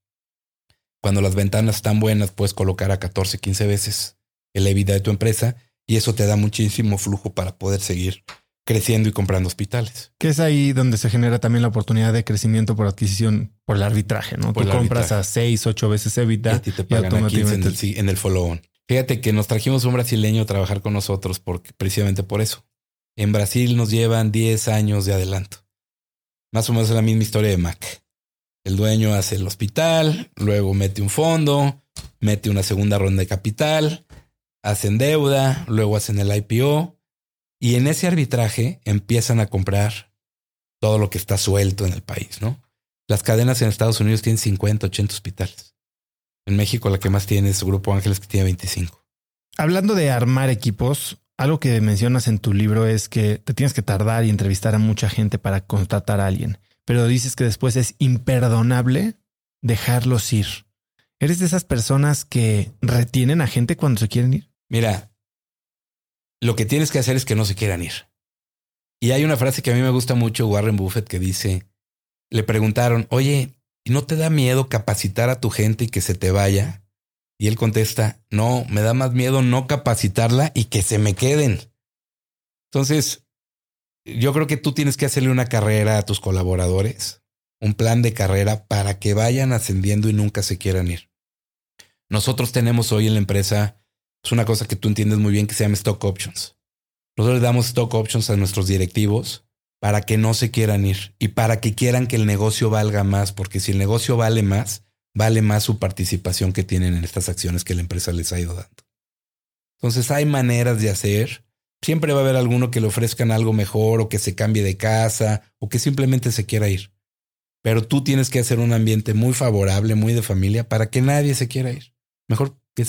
Cuando las ventanas están buenas, puedes colocar a 14, 15 veces el EBITDA de tu empresa y eso te da muchísimo flujo para poder seguir creciendo y comprando hospitales. Que es ahí donde se genera también la oportunidad de crecimiento por adquisición por el arbitraje, ¿no? Tú compras a 6, 8 veces EBITDA y, te pagan en, el, en el follow-on. Fíjate que nos trajimos un brasileño a trabajar con nosotros porque, precisamente por eso. En Brasil nos llevan 10 años de adelanto. Más o menos es la misma historia de Mac. El dueño hace el hospital, luego mete un fondo, mete una segunda ronda de capital, hacen deuda, luego hacen el IPO y en ese arbitraje empiezan a comprar todo lo que está suelto en el país, ¿no? Las cadenas en Estados Unidos tienen 50, 80 hospitales. En México la que más tiene es Grupo Ángeles que tiene 25. Hablando de armar equipos, algo que mencionas en tu libro es que te tienes que tardar y entrevistar a mucha gente para contratar a alguien, pero dices que después es imperdonable dejarlos ir. ¿Eres de esas personas que retienen a gente cuando se quieren ir? Mira, lo que tienes que hacer es que no se quieran ir. Y hay una frase que a mí me gusta mucho, Warren Buffett, que dice, le preguntaron, oye, ¿no te da miedo capacitar a tu gente y que se te vaya? Y él contesta, no, me da más miedo no capacitarla y que se me queden. Entonces, yo creo que tú tienes que hacerle una carrera a tus colaboradores, un plan de carrera para que vayan ascendiendo y nunca se quieran ir. Nosotros tenemos hoy en la empresa, es una cosa que tú entiendes muy bien que se llama stock options. Nosotros le damos stock options a nuestros directivos para que no se quieran ir y para que quieran que el negocio valga más, porque si el negocio vale más, vale más su participación que tienen en estas acciones que la empresa les ha ido dando. Entonces hay maneras de hacer. Siempre va a haber alguno que le ofrezcan algo mejor o que se cambie de casa o que simplemente se quiera ir. Pero tú tienes que hacer un ambiente muy favorable, muy de familia, para que nadie se quiera ir. Mejor que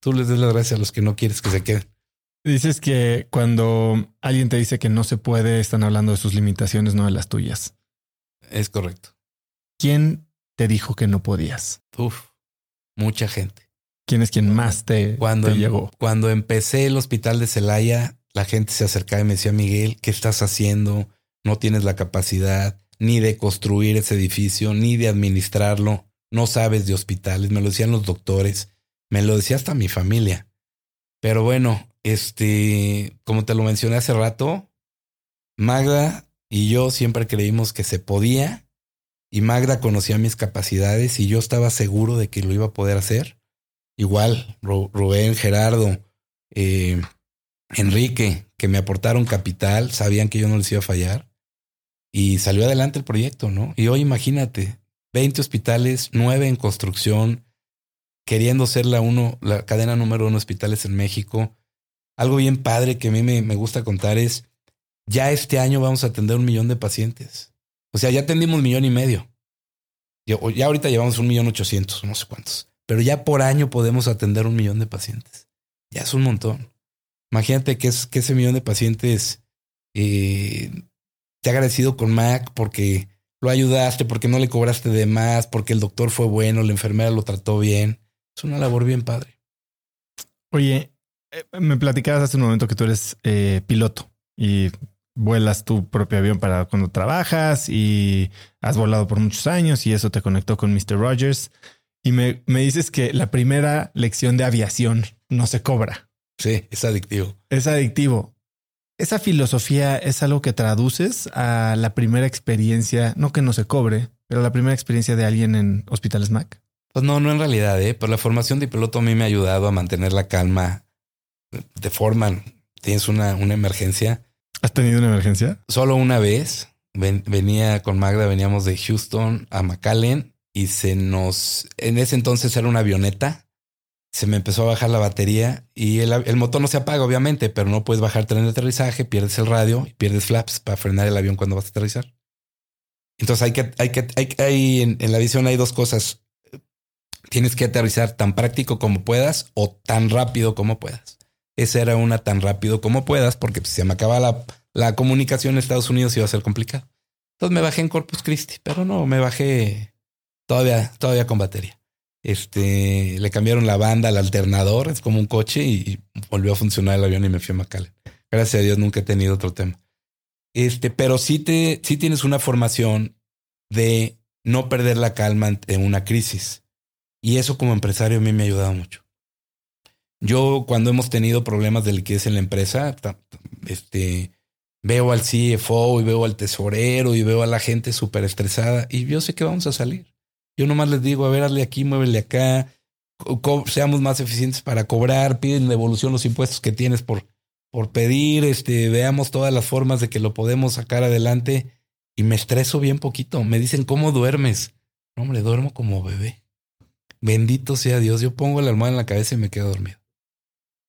tú les des las gracias a los que no quieres que se queden. Dices que cuando alguien te dice que no se puede, están hablando de sus limitaciones, no de las tuyas. Es correcto. ¿Quién te dijo que no podías? Uf, mucha gente. ¿Quién es quien más te, Cuando, te em- llegó? cuando empecé el hospital de Celaya, la gente se acercaba y me decía, Miguel, ¿qué estás haciendo? No tienes la capacidad ni de construir ese edificio, ni de administrarlo. No sabes de hospitales. Me lo decían los doctores. Me lo decía hasta mi familia. Pero bueno, este, como te lo mencioné hace rato, Magda y yo siempre creímos que se podía y Magda conocía mis capacidades y yo estaba seguro de que lo iba a poder hacer. Igual, Ru- Rubén, Gerardo, eh, Enrique, que me aportaron capital, sabían que yo no les iba a fallar y salió adelante el proyecto, ¿no? Y hoy imagínate, 20 hospitales, 9 en construcción, queriendo ser la uno, la cadena número uno de hospitales en México. Algo bien padre que a mí me, me gusta contar es, ya este año vamos a atender un millón de pacientes. O sea, ya atendimos un millón y medio. Ya ahorita llevamos un millón ochocientos, no sé cuántos. Pero ya por año podemos atender un millón de pacientes. Ya es un montón. Imagínate que, es, que ese millón de pacientes eh, te ha agradecido con Mac porque lo ayudaste, porque no le cobraste de más, porque el doctor fue bueno, la enfermera lo trató bien. Es una labor bien padre. Oye, eh, me platicabas hace un momento que tú eres eh, piloto y vuelas tu propio avión para cuando trabajas y has volado por muchos años y eso te conectó con Mr. Rogers. Y me, me dices que la primera lección de aviación no se cobra. Sí, es adictivo. Es adictivo. Esa filosofía es algo que traduces a la primera experiencia, no que no se cobre, pero la primera experiencia de alguien en Hospitales Mac. Pues no, no en realidad, ¿eh? Pero la formación de piloto a mí me ha ayudado a mantener la calma de forma. Tienes una, una emergencia. ¿Has tenido una emergencia? Solo una vez ven- venía con Magda, veníamos de Houston a McAllen y se nos. En ese entonces era una avioneta. Se me empezó a bajar la batería y el, motor no se apaga, obviamente, pero no puedes bajar tren de aterrizaje, pierdes el radio y pierdes flaps para frenar el avión cuando vas a aterrizar. Entonces hay que, hay que, hay, hay en, la visión hay dos cosas. Tienes que aterrizar tan práctico como puedas o tan rápido como puedas. Esa era una tan rápido como puedas, porque si se me acaba la, la comunicación en Estados Unidos iba a ser complicado. Entonces me bajé en Corpus Christi, pero no, me bajé todavía, todavía con batería. Este, le cambiaron la banda al alternador, es como un coche y volvió a funcionar el avión y me fui a McAllen. Gracias a Dios nunca he tenido otro tema. Este, pero sí te, sí tienes una formación de no perder la calma ante una crisis. Y eso como empresario a mí me ha ayudado mucho. Yo cuando hemos tenido problemas de liquidez en la empresa, este, veo al CFO y veo al tesorero y veo a la gente súper estresada y yo sé que vamos a salir. Yo nomás les digo, a ver, hazle aquí, muévele acá, seamos más eficientes para cobrar, piden devolución los impuestos que tienes por, por pedir, este, veamos todas las formas de que lo podemos sacar adelante y me estreso bien poquito. Me dicen, ¿cómo duermes? hombre, duermo como bebé. Bendito sea Dios. Yo pongo la almohada en la cabeza y me quedo dormido.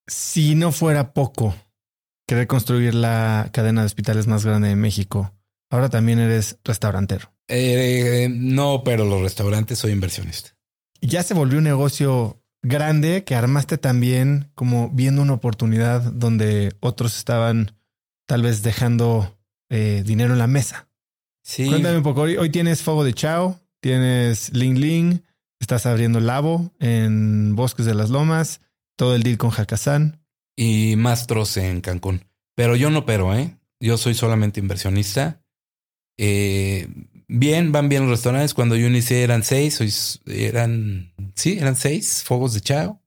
Si no fuera poco querer construir la cadena de hospitales más grande de México, ahora también eres restaurantero. Eh, no, pero los restaurantes soy inversionista. Ya se volvió un negocio grande que armaste también como viendo una oportunidad donde otros estaban tal vez dejando eh, dinero en la mesa. Sí. Cuéntame un poco. Hoy, tienes Fuego de Chao, tienes Ling Ling, estás abriendo Labo en Bosques de las Lomas, todo el deal con Hakazán. Y Mastros en Cancún. Pero yo no pero, ¿eh? Yo soy solamente inversionista. Eh, bien, van bien los restaurantes. Cuando yo inicié eran seis, eran, sí, eran seis Fuegos de Chao.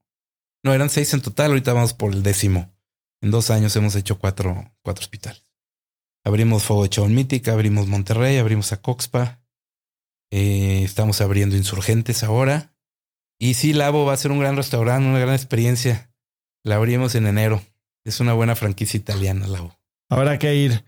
No, eran seis en total. Ahorita vamos por el décimo. En dos años hemos hecho cuatro, cuatro hospitales. Abrimos Fuego de Chao Mítica, abrimos Monterrey, abrimos a Coxpa. Eh, estamos abriendo Insurgentes ahora. Y sí, Labo va a ser un gran restaurante, una gran experiencia. La abrimos en enero. Es una buena franquicia italiana, Labo. Habrá que ir.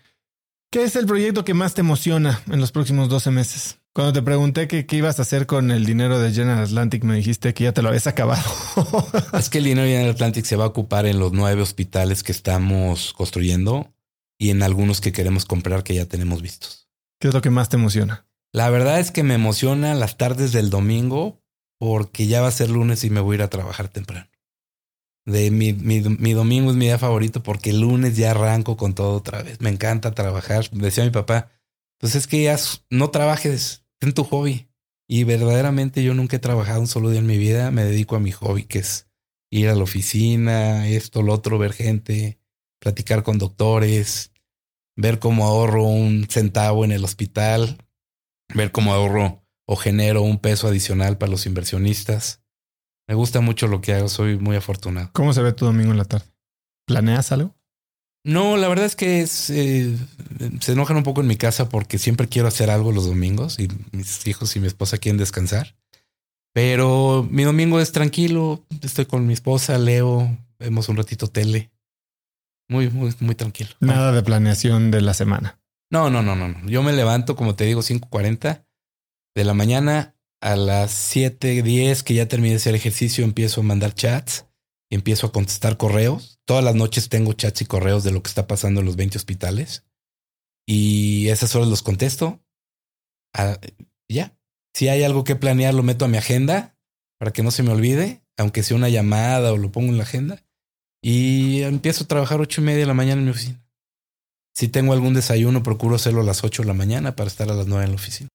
¿Qué es el proyecto que más te emociona en los próximos 12 meses? Cuando te pregunté qué ibas a hacer con el dinero de General Atlantic, me dijiste que ya te lo habías acabado. es que el dinero de General Atlantic se va a ocupar en los nueve hospitales que estamos construyendo y en algunos que queremos comprar que ya tenemos vistos. ¿Qué es lo que más te emociona? La verdad es que me emociona las tardes del domingo porque ya va a ser lunes y me voy a ir a trabajar temprano. De mi, mi, domingo es mi día favorito porque el lunes ya arranco con todo otra vez. Me encanta trabajar. Decía mi papá, pues es que ya no trabajes, en tu hobby. Y verdaderamente yo nunca he trabajado un solo día en mi vida. Me dedico a mi hobby, que es ir a la oficina, esto, lo otro, ver gente, platicar con doctores, ver cómo ahorro un centavo en el hospital, ver cómo ahorro o genero un peso adicional para los inversionistas. Me gusta mucho lo que hago, soy muy afortunado. ¿Cómo se ve tu domingo en la tarde? ¿Planeas algo? No, la verdad es que eh, se enojan un poco en mi casa porque siempre quiero hacer algo los domingos y mis hijos y mi esposa quieren descansar. Pero mi domingo es tranquilo, estoy con mi esposa, leo, vemos un ratito tele. Muy, muy, muy tranquilo. Nada de planeación de la semana. No, no, no, no. Yo me levanto, como te digo, 5.40 de la mañana. A las 7.10 que ya terminé hacer ejercicio, empiezo a mandar chats, empiezo a contestar correos. Todas las noches tengo chats y correos de lo que está pasando en los 20 hospitales. Y esas horas los contesto. Ah, ya. Si hay algo que planear, lo meto a mi agenda para que no se me olvide, aunque sea una llamada o lo pongo en la agenda. Y empiezo a trabajar ocho y media de la mañana en mi oficina. Si tengo algún desayuno, procuro hacerlo a las ocho de la mañana para estar a las nueve en la oficina.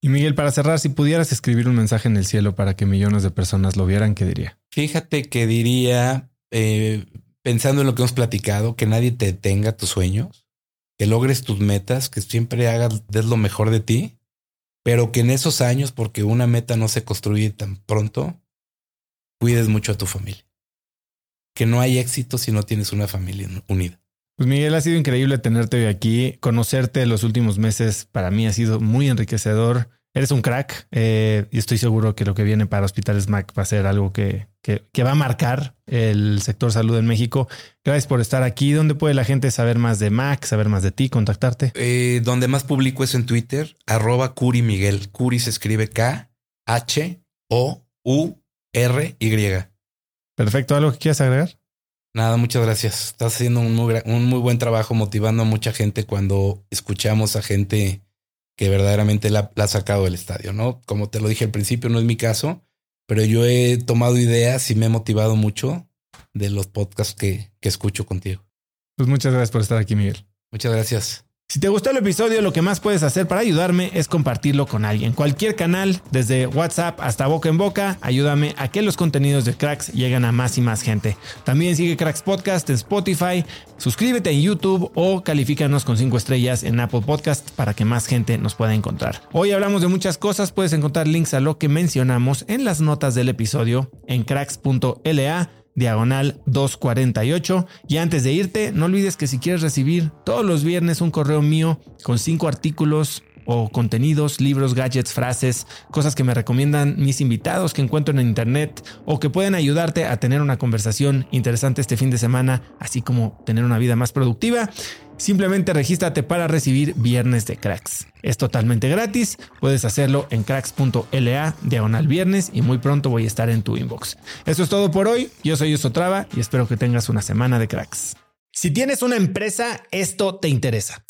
Y Miguel, para cerrar, si pudieras escribir un mensaje en el cielo para que millones de personas lo vieran, ¿qué diría? Fíjate que diría, eh, pensando en lo que hemos platicado, que nadie te detenga tus sueños, que logres tus metas, que siempre hagas des lo mejor de ti, pero que en esos años, porque una meta no se construye tan pronto, cuides mucho a tu familia que no hay éxito si no tienes una familia unida. Pues Miguel, ha sido increíble tenerte hoy aquí. Conocerte los últimos meses para mí ha sido muy enriquecedor. Eres un crack eh, y estoy seguro que lo que viene para Hospitales Mac va a ser algo que, que, va a marcar el sector salud en México. Gracias por estar aquí. ¿Dónde puede la gente saber más de Mac, saber más de ti, contactarte? Eh, donde más publico es en Twitter, arroba Curi Miguel. Curi se escribe K, H, O, U, R, Y. Perfecto. ¿Algo que quieras agregar? Nada, muchas gracias. Estás haciendo un muy, un muy buen trabajo motivando a mucha gente cuando escuchamos a gente que verdaderamente la, ha sacado del estadio, ¿no? Como te lo dije al principio, no es mi caso, pero yo he tomado ideas y me he motivado mucho de los podcasts que, que escucho contigo. Pues muchas gracias por estar aquí, Miguel. Muchas gracias. Si te gustó el episodio, lo que más puedes hacer para ayudarme es compartirlo con alguien. Cualquier canal, desde WhatsApp hasta boca en boca, ayúdame a que los contenidos de Cracks lleguen a más y más gente. También sigue Cracks Podcast en Spotify, suscríbete en YouTube o califícanos con 5 estrellas en Apple Podcast para que más gente nos pueda encontrar. Hoy hablamos de muchas cosas, puedes encontrar links a lo que mencionamos en las notas del episodio en cracks.la diagonal 248. Y antes de irte, no olvides que si quieres recibir todos los viernes un correo mío con cinco artículos o contenidos, libros, gadgets, frases, cosas que me recomiendan mis invitados que encuentro en internet o que pueden ayudarte a tener una conversación interesante este fin de semana, así como tener una vida más productiva. Simplemente regístrate para recibir Viernes de Cracks. Es totalmente gratis, puedes hacerlo en cracks.la diagonal viernes y muy pronto voy a estar en tu inbox. Eso es todo por hoy, yo soy Traba y espero que tengas una semana de cracks. Si tienes una empresa, esto te interesa.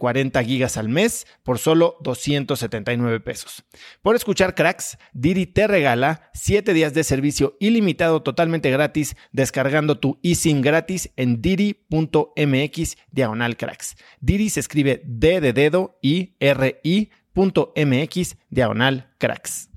40 gigas al mes por solo 279 pesos. Por escuchar cracks, Diri te regala 7 días de servicio ilimitado totalmente gratis descargando tu eSIM gratis en diri.mx diagonal cracks. Diri se escribe D de dedo y R I.mx diagonal cracks.